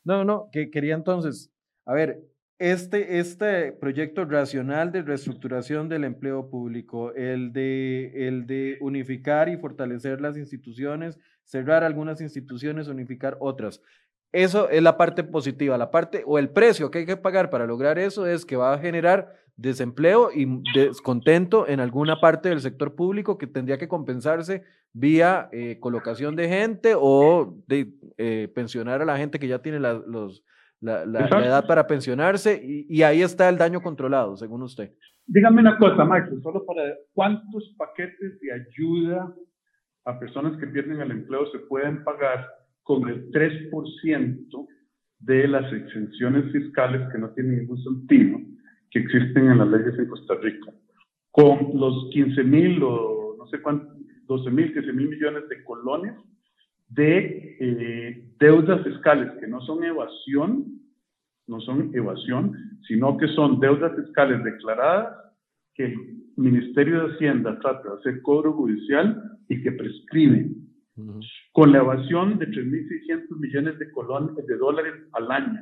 No, no, que quería entonces, a ver, este, este proyecto racional de reestructuración del empleo público, el de, el de unificar y fortalecer las instituciones, cerrar algunas instituciones, unificar otras. Eso es la parte positiva. La parte o el precio que hay que pagar para lograr eso es que va a generar desempleo y descontento en alguna parte del sector público que tendría que compensarse vía eh, colocación de gente o de eh, pensionar a la gente que ya tiene los, la, la, edad para pensionarse y, ahí está el daño controlado, según usted. Dígame una cosa, Max, solo para cuántos paquetes de ayuda a personas que pierden el empleo se pueden pagar con el 3% de las exenciones fiscales que no tienen ningún sentido que existen en las leyes en Costa Rica. Con los 15 mil o no sé cuántos, 12 mil, 15 mil millones de colones de eh, deudas fiscales que no son evasión, no son evasión, sino que son deudas fiscales declaradas que el Ministerio de Hacienda trata de hacer cobro judicial y que prescriben. Con la evasión de 3.600 millones de, colones, de dólares al año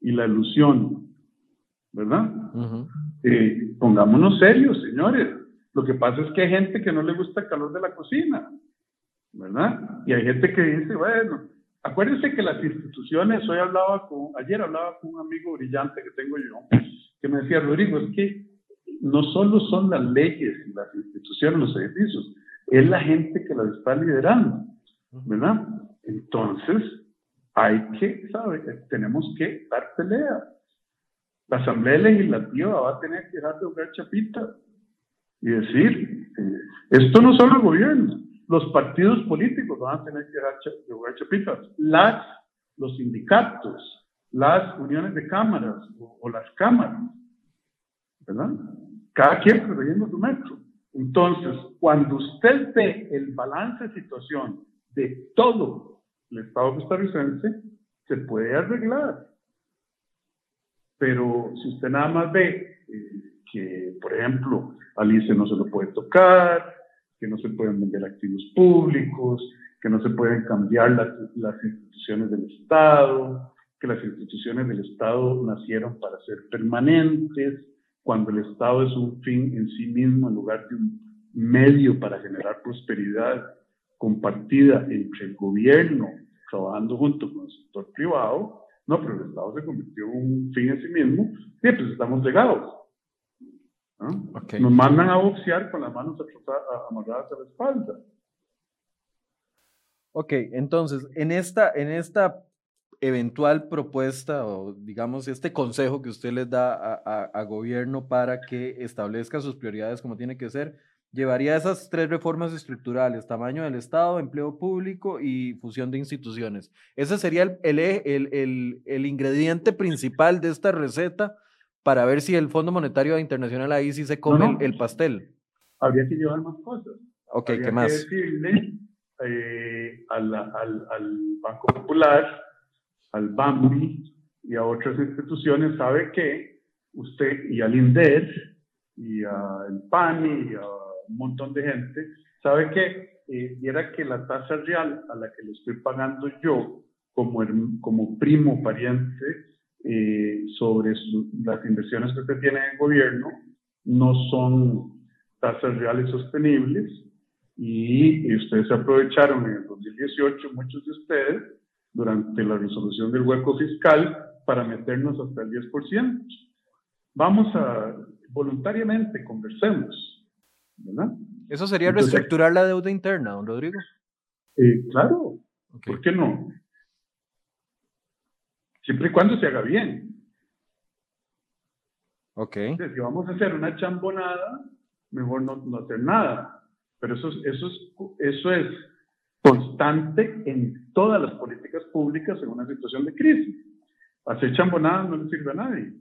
y la ilusión, ¿verdad? Eh, pongámonos serios, señores. Lo que pasa es que hay gente que no le gusta el calor de la cocina. ¿Verdad? Y hay gente que dice, bueno, acuérdense que las instituciones, hoy hablaba con, ayer hablaba con un amigo brillante que tengo yo, que me decía, Rodrigo, es que no solo son las leyes y las instituciones, los edificios, es la gente que las está liderando, ¿verdad? Entonces, hay que, ¿sabe? Tenemos que dar pelea. La Asamblea Legislativa va a tener que dejar de jugar chapita y decir, eh, esto no solo el gobierno, los partidos políticos van a tener que jugar chapitas, las, los sindicatos, las uniones de cámaras o, las cámaras, ¿verdad? Cada quien preveyendo su metro. Entonces, cuando usted ve el balance de situación de todo el Estado costarricense, se puede arreglar. Pero si usted nada más ve eh, que, por ejemplo, al ICE no se lo puede tocar, que no se pueden vender activos públicos, que no se pueden cambiar las, las instituciones del Estado, que las instituciones del Estado nacieron para ser permanentes, cuando el Estado es un fin en sí mismo en lugar de un medio para generar prosperidad compartida entre el gobierno, trabajando junto con el sector privado, no, pero el Estado se convirtió en un fin en sí mismo, y pues estamos legados. Nos mandan a boxear con las manos amarradas a la espalda. Ok, entonces, en esta, en esta eventual propuesta o digamos este consejo que usted les da a, a, gobierno para que establezca sus prioridades como tiene que ser, llevaría esas tres reformas estructurales, tamaño del Estado, empleo público y fusión de instituciones. Ese sería el, el, el, ingrediente principal de esta receta para ver si el Fondo Monetario Internacional ahí sí se come El, pastel. Habría que llevar más cosas. Ok, ¿qué más? Que decirle eh, al, al, al Banco Popular, al BAMBI y a otras instituciones, sabe que usted y al INDER y al PANI y a un montón de gente, sabe que eh, era que la tasa real a la que le estoy pagando yo como, como primo pariente eh, sobre las inversiones que usted tiene en el gobierno no son tasas reales sostenibles y, ustedes se aprovecharon en el 2018, muchos de ustedes, durante la resolución del hueco fiscal para meternos hasta el 10%. Vamos a, voluntariamente, conversemos ¿Eso sería reestructurar la deuda interna, don Rodrigo? Eh, claro, ¿por qué no? Siempre y cuando se haga bien. Ok. si vamos a hacer una chambonada, mejor no, hacer nada. Pero eso, eso, es, eso es constante en todas las políticas públicas en una situación de crisis. Hacer chambonada no le sirve a nadie.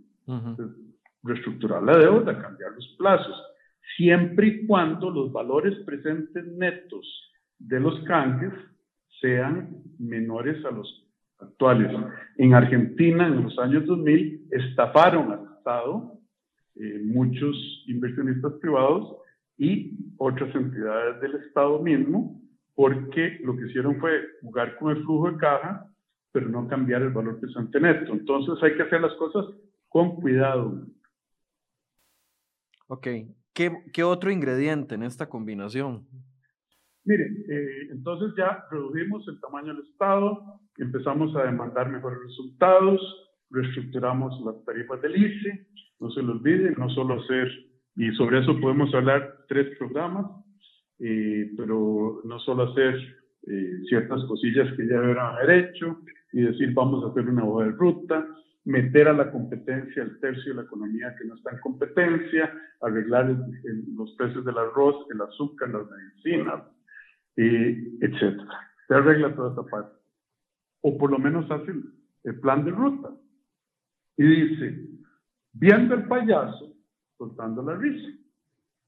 reestructurar la deuda, cambiar los plazos, siempre y cuando los valores presentes netos de los canjes sean menores a los actuales. En Argentina, en los años 2000, estafaron al Estado eh, muchos inversionistas privados y otras entidades del Estado mismo, porque lo que hicieron fue jugar con el flujo de caja, pero no cambiar el valor presente neto. Entonces hay que hacer las cosas con cuidado. Ok, ¿Qué, otro ingrediente en esta combinación? Mire, eh, entonces ya redujimos el tamaño del Estado, empezamos a demandar mejores resultados, reestructuramos las tarifas del ICE, no se lo olviden, no solo hacer, y sobre eso podemos hablar tres programas, eh, pero no solo hacer eh, ciertas cosillas que ya deberían haber hecho y decir vamos a hacer una hoja de ruta, meter a la competencia el tercio de la economía que no está en competencia, arreglar los precios del arroz, el azúcar, las medicinas, etc. Se arregla toda esta parte. O por lo menos hace el plan de ruta. Y dice, viendo el payaso, soltando la risa,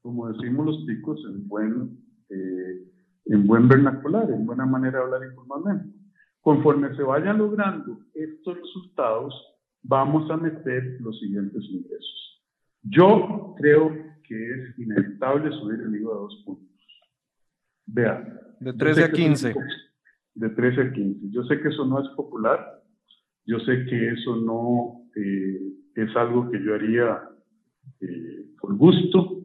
como decimos los ticos en buen, eh, en buen vernacular, en buena manera de hablar informalmente. Conforme se vayan logrando estos resultados, vamos a meter los siguientes ingresos. Yo creo que es inevitable subir el IVA a dos puntos. Vean. De 13 a 15. De 13 a 15. Yo sé que eso no es popular. Yo sé que eso no eh, es algo que yo haría eh, por gusto,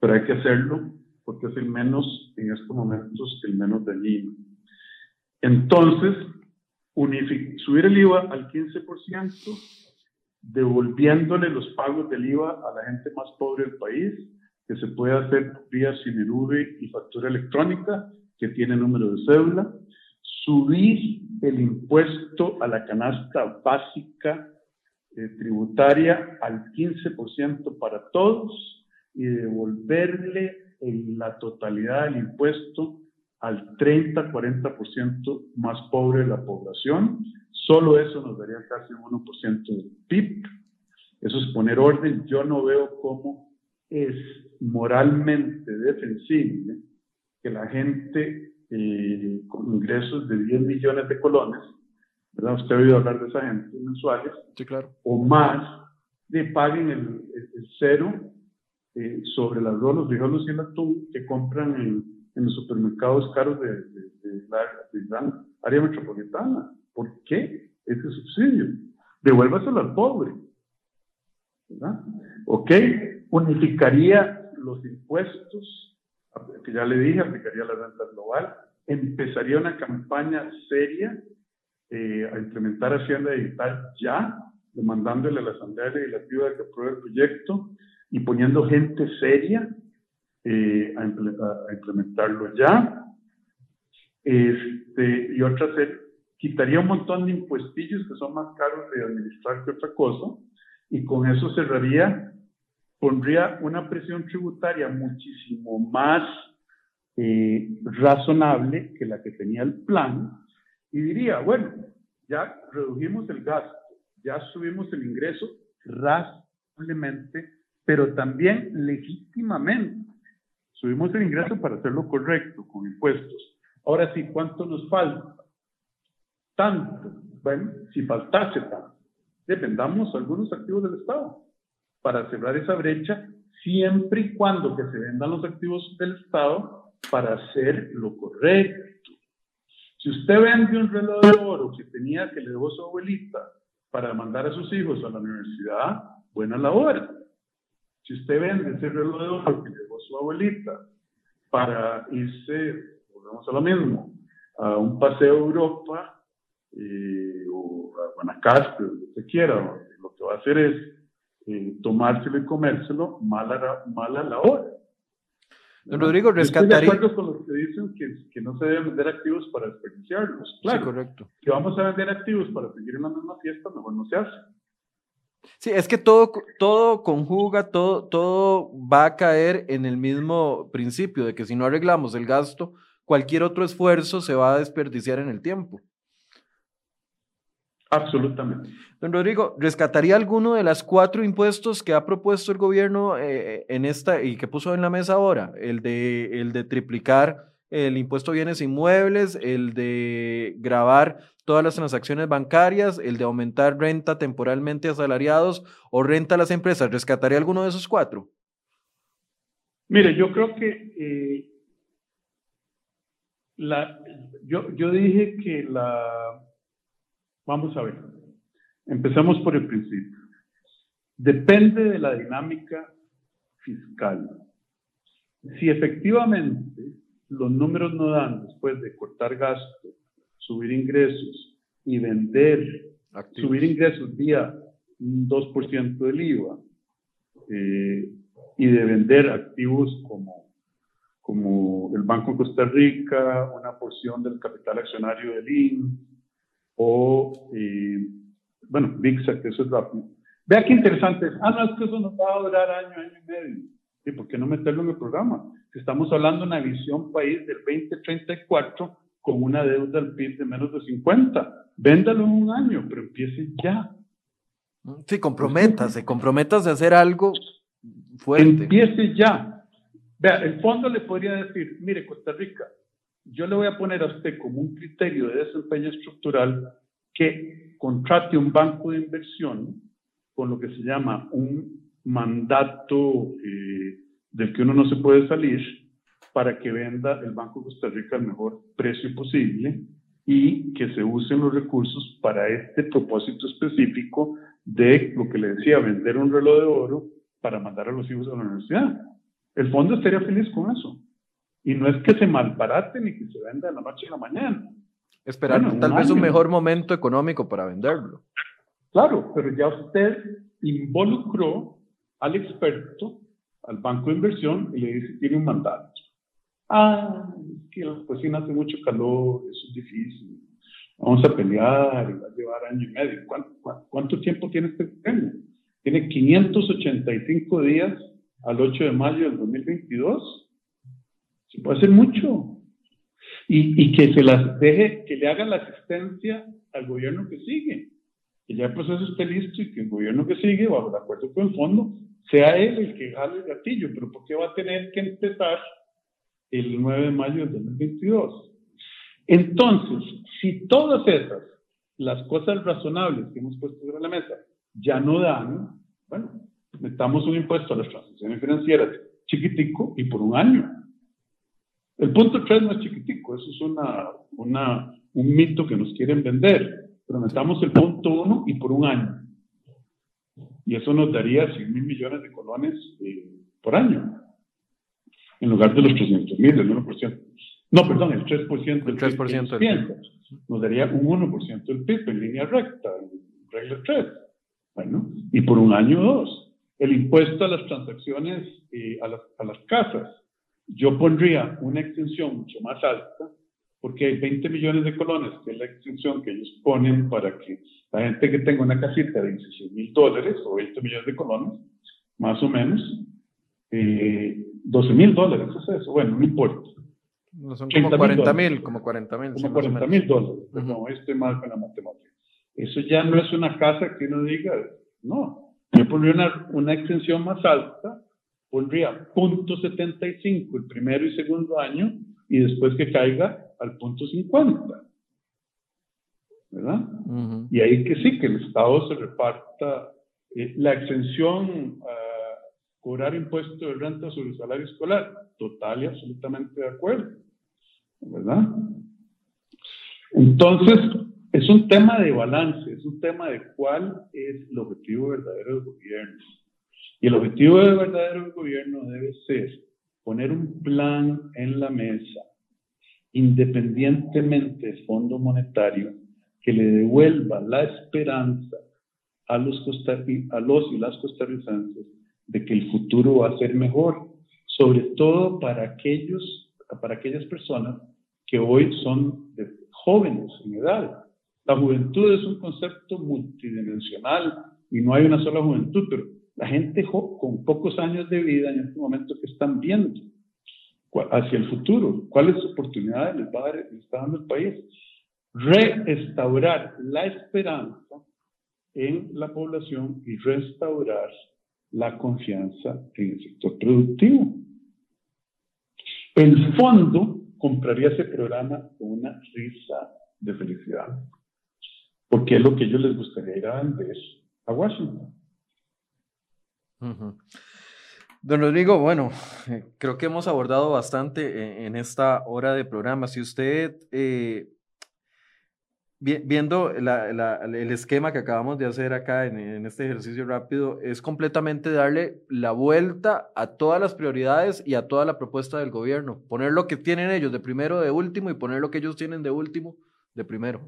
pero hay que hacerlo porque es el menos, en estos momentos, el menos dañino. Entonces, subir el IVA al 15%, devolviéndole los pagos del IVA a la gente más pobre del país, que se puede hacer vía Cinerube y factura electrónica, que tiene número de cédula, subir el impuesto a la canasta básica eh, tributaria al 15% para todos y devolverle en la totalidad del impuesto al 30-40% más pobre de la población. Solo eso nos daría casi un 1% del PIB. Eso es poner orden. Yo no veo cómo es moralmente defensible que la gente eh, con ingresos de 10 millones de colones, ¿verdad? Usted ha oído hablar de esa gente mensuales, sí, claro. o más, de paguen el, cero eh, sobre las rolos, los frijoles y el atún que compran en en los supermercados caros de, la gran área metropolitana. ¿Por qué ese subsidio? Devuélvaselo al pobre. ¿verdad? ¿Ok? Unificaría los impuestos, que ya le dije, aplicaría la renta global, empezaría una campaña seria eh, a implementar Hacienda Digital ya, demandándole a la Asamblea Legislativa que apruebe el proyecto y poniendo gente seria eh, a, implementarlo ya. Este, y otra, se quitaría un montón de impuestillos que son más caros de administrar que otra cosa, y con eso cerraría pondría una presión tributaria muchísimo más eh, razonable que la que tenía el plan y diría, bueno, ya redujimos el gasto, ya subimos el ingreso razonablemente, pero también legítimamente. Subimos el ingreso para hacerlo correcto, con impuestos. Ahora sí, ¿cuánto nos falta? Tanto. Bueno, si faltase tanto, dependamos algunos activos del Estado para cerrar esa brecha, siempre y cuando que se vendan los activos del Estado para hacer lo correcto. Si usted vende un reloj de oro que tenía que le dejó su abuelita para mandar a sus hijos a la universidad, buena labor. Si usted vende ese reloj de oro que le dejó su abuelita para irse, volvemos a lo mismo, a un paseo a Europa eh, o a Guanacaste, lo que quiera, lo que va a hacer es eh, tomárselo y comérselo, mala, mala la hora. Don Rodrigo, rescataría... Estoy de acuerdo con los que dicen que, que, no se deben vender activos para desperdiciarlos. Claro, sí, correcto. Que vamos a vender activos para seguir en la misma fiesta, mejor no se hace. Sí, es que todo, todo conjuga, todo, todo va a caer en el mismo principio de que si no arreglamos el gasto, cualquier otro esfuerzo se va a desperdiciar en el tiempo. Absolutamente. Don Rodrigo, ¿rescataría alguno de las cuatro impuestos que ha propuesto el gobierno eh, en esta y que puso en la mesa ahora? El de, el de triplicar el impuesto a bienes inmuebles, el de grabar todas las transacciones bancarias, el de aumentar renta temporalmente a asalariados o renta a las empresas. ¿Rescataría alguno de esos cuatro? Mire, yo creo que eh, la, yo, yo dije que la Vamos a ver. Empezamos por el principio. Depende de la dinámica fiscal. Si efectivamente los números no dan después de cortar gastos, subir ingresos y vender, subir ingresos vía un 2% del IVA eh, y de vender activos como, como el Banco de Costa Rica, una porción del capital accionario del IN, o, eh, bueno, VIXA, que eso es rápido. Vea qué interesante es. Ah, no, es que eso nos va a durar año, año y medio. ¿Y por qué no meterlo en el programa? Estamos hablando de una visión país del 2034 con una deuda al PIB de menos de 50. Véndalo en un año, pero empiece ya. Sí, comprométase, comprométase a hacer algo fuerte. Empiece ya. Vea, el fondo le podría decir, mire, Costa Rica, yo le voy a poner a usted como un criterio de desempeño estructural que contrate un banco de inversión con lo que se llama un mandato eh, del que uno no se puede salir para que venda el Banco de Costa Rica al mejor precio posible y que se usen los recursos para este propósito específico de lo que le decía, vender un reloj de oro para mandar a los hijos a la universidad. El fondo estaría feliz con eso. Y no es que se malbarate ni que se venda de la noche a la mañana. Esperar tal vez un mejor momento económico para venderlo. Claro, pero ya usted involucró al experto, al banco de inversión, y le dice, tiene un mandato. Ah, es que la cocina hace mucho calor, eso es difícil. Vamos a pelear y va a llevar año y medio. ¿Cuánto, cuánto tiempo tiene este premio? Tiene 585 días al 8 de mayo del 2022 se puede hacer mucho. Y, y, que se las deje, que le hagan la asistencia al gobierno que sigue. Que ya el proceso esté listo y que el gobierno que sigue, bajo de acuerdo con el fondo, sea él el que jale el gatillo. Pero ¿por qué va a tener que empezar el 9 de mayo del 2022? Entonces, si todas esas, las cosas razonables que hemos puesto sobre la mesa, ya no dan, bueno, metamos un impuesto a las transacciones financieras chiquitico y por un año. El punto 3 no es chiquitico, eso es una, una, un mito que nos quieren vender. Pero metamos el punto 1 y por un año. Y eso nos daría 100 mil millones de colones eh, por año, en lugar de los 300 mil, el 1%. No, perdón, el 3% del 3% PIB. Nos daría un 1% del PIB en línea recta, en regla 3. Bueno, y por un año o dos. El impuesto a las transacciones, eh, a, las, a las casas, yo pondría una extensión mucho más alta, porque hay 20 millones de colones, que es la extensión que ellos ponen para que la gente que tenga una casita de 16 mil dólares o 20 millones de colones más o menos, eh, 12 mil dólares, ¿qué es eso? Bueno, no importa. No son como 40 mil, como 40 mil. Como 40 mil dólares, no, estoy mal con la matemática. Eso ya no es una casa que uno diga, no, yo pondría una, una extensión más alta, pondría punto 75 el primero y segundo año y después que caiga al punto 50. ¿Verdad? Y ahí que sí, que el Estado se reparta eh, la exención a cobrar impuesto de renta sobre el salario escolar. Total y absolutamente de acuerdo. ¿Verdad? Entonces, es un tema de balance, es un tema de cuál es el objetivo verdadero del gobierno. Y el objetivo verdadero del gobierno debe ser poner un plan en la mesa, independientemente del Fondo Monetario, que le devuelva la esperanza a los, a los y las costarricenses de que el futuro va a ser mejor, sobre todo para, aquellos, para aquellas personas que hoy son jóvenes en edad. La juventud es un concepto multidimensional y no hay una sola juventud, pero la gente con pocos años de vida en este momento que están viendo hacia el futuro, cuáles oportunidades les, va a dar, les está dando el país. Restaurar la esperanza en la población y restaurar la confianza en el sector productivo. El fondo compraría ese programa con una risa de felicidad, porque es lo que ellos les gustaría ir a vender a Washington. Don Rodrigo, bueno, eh, creo que hemos abordado bastante eh, en, esta hora de programa. Si usted eh, viendo el esquema que acabamos de hacer acá en, este ejercicio rápido, es completamente darle la vuelta a todas las prioridades y a toda la propuesta del gobierno. Poner lo que tienen ellos de primero de último y poner lo que ellos tienen de último de primero.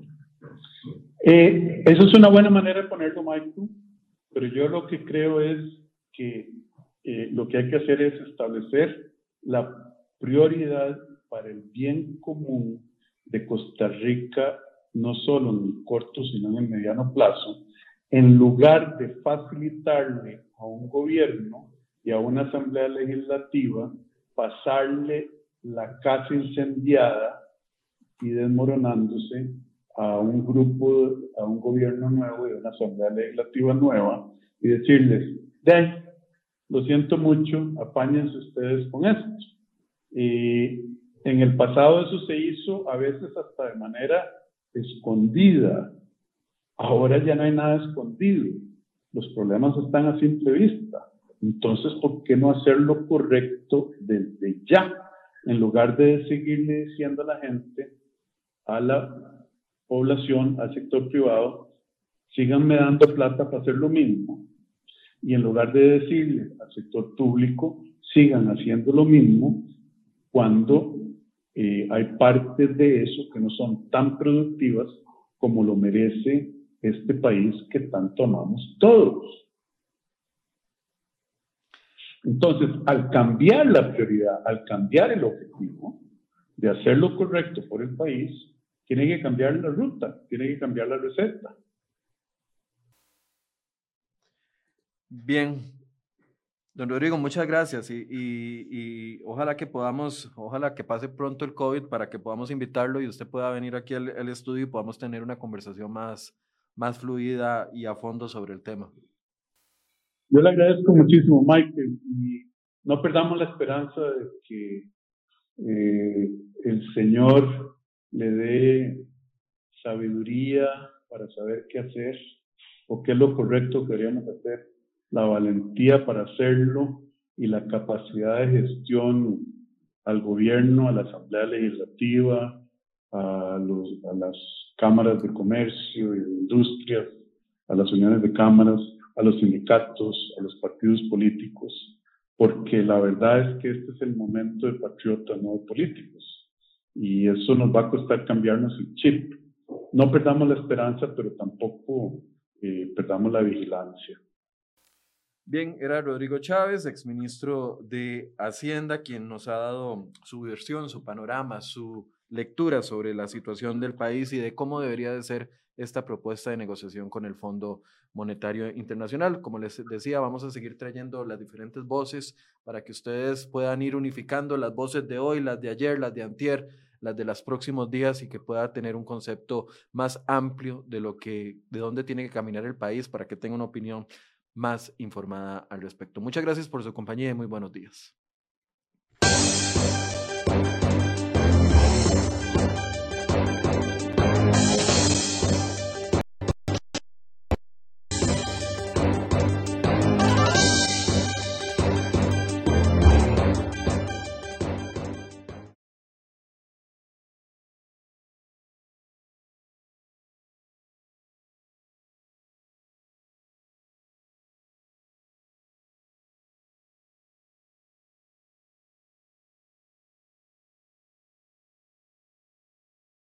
Eso es una buena manera de ponerlo, Michael, pero yo lo que creo es que eh, lo que hay que hacer es establecer la prioridad para el bien común de Costa Rica no solo en el corto, sino en el mediano plazo, en lugar de facilitarle a un gobierno y a una asamblea legislativa pasarle la casa incendiada y desmoronándose a un grupo, a un gobierno nuevo y a una asamblea legislativa nueva y decirles, de, lo siento mucho, apáñense ustedes con esto. Y en el pasado eso se hizo a veces hasta de manera escondida. Ahora ya no hay nada escondido. Los problemas están a simple vista. Entonces, ¿por qué no hacer lo correcto desde ya? En lugar de seguirle diciendo a la gente, a la población, al sector privado, síganme dando plata para hacer lo mismo. Y en lugar de decirle al sector público, sigan haciendo lo mismo, cuando eh, hay partes de eso que no son tan productivas como lo merece este país que tanto amamos todos. Entonces, al cambiar la prioridad, al cambiar el objetivo de hacer lo correcto por el país, tiene que cambiar la ruta, tiene que cambiar la receta. Bien, Don Rodrigo, muchas gracias y, ojalá que podamos, ojalá que pase pronto el COVID para que podamos invitarlo y usted pueda venir aquí al, estudio y podamos tener una conversación más, más fluida y a fondo sobre el tema. Yo le agradezco muchísimo, Michael, y no perdamos la esperanza de que eh, el Señor le dé sabiduría para saber qué hacer o qué es lo correcto que deberíamos hacer la valentía para hacerlo y la capacidad de gestión al gobierno, a la Asamblea Legislativa, a, las cámaras de comercio y de industrias, a las uniones de cámaras, a los sindicatos, a los partidos políticos, porque la verdad es que este es el momento de patriotas, no de políticos. Y eso nos va a costar cambiarnos el chip. No perdamos la esperanza, pero tampoco eh, perdamos la vigilancia. Bien, era Rodrigo Chávez, exministro de Hacienda, quien nos ha dado su versión, su panorama, su lectura sobre la situación del país y de cómo debería de ser esta propuesta de negociación con el Fondo Monetario Internacional. Como les decía, vamos a seguir trayendo las diferentes voces para que ustedes puedan ir unificando las voces de hoy, las de ayer, las de antier, las de los próximos días y que pueda tener un concepto más amplio de lo que, de dónde tiene que caminar el país para que tenga una opinión más informada al respecto. Muchas gracias por su compañía y muy buenos días.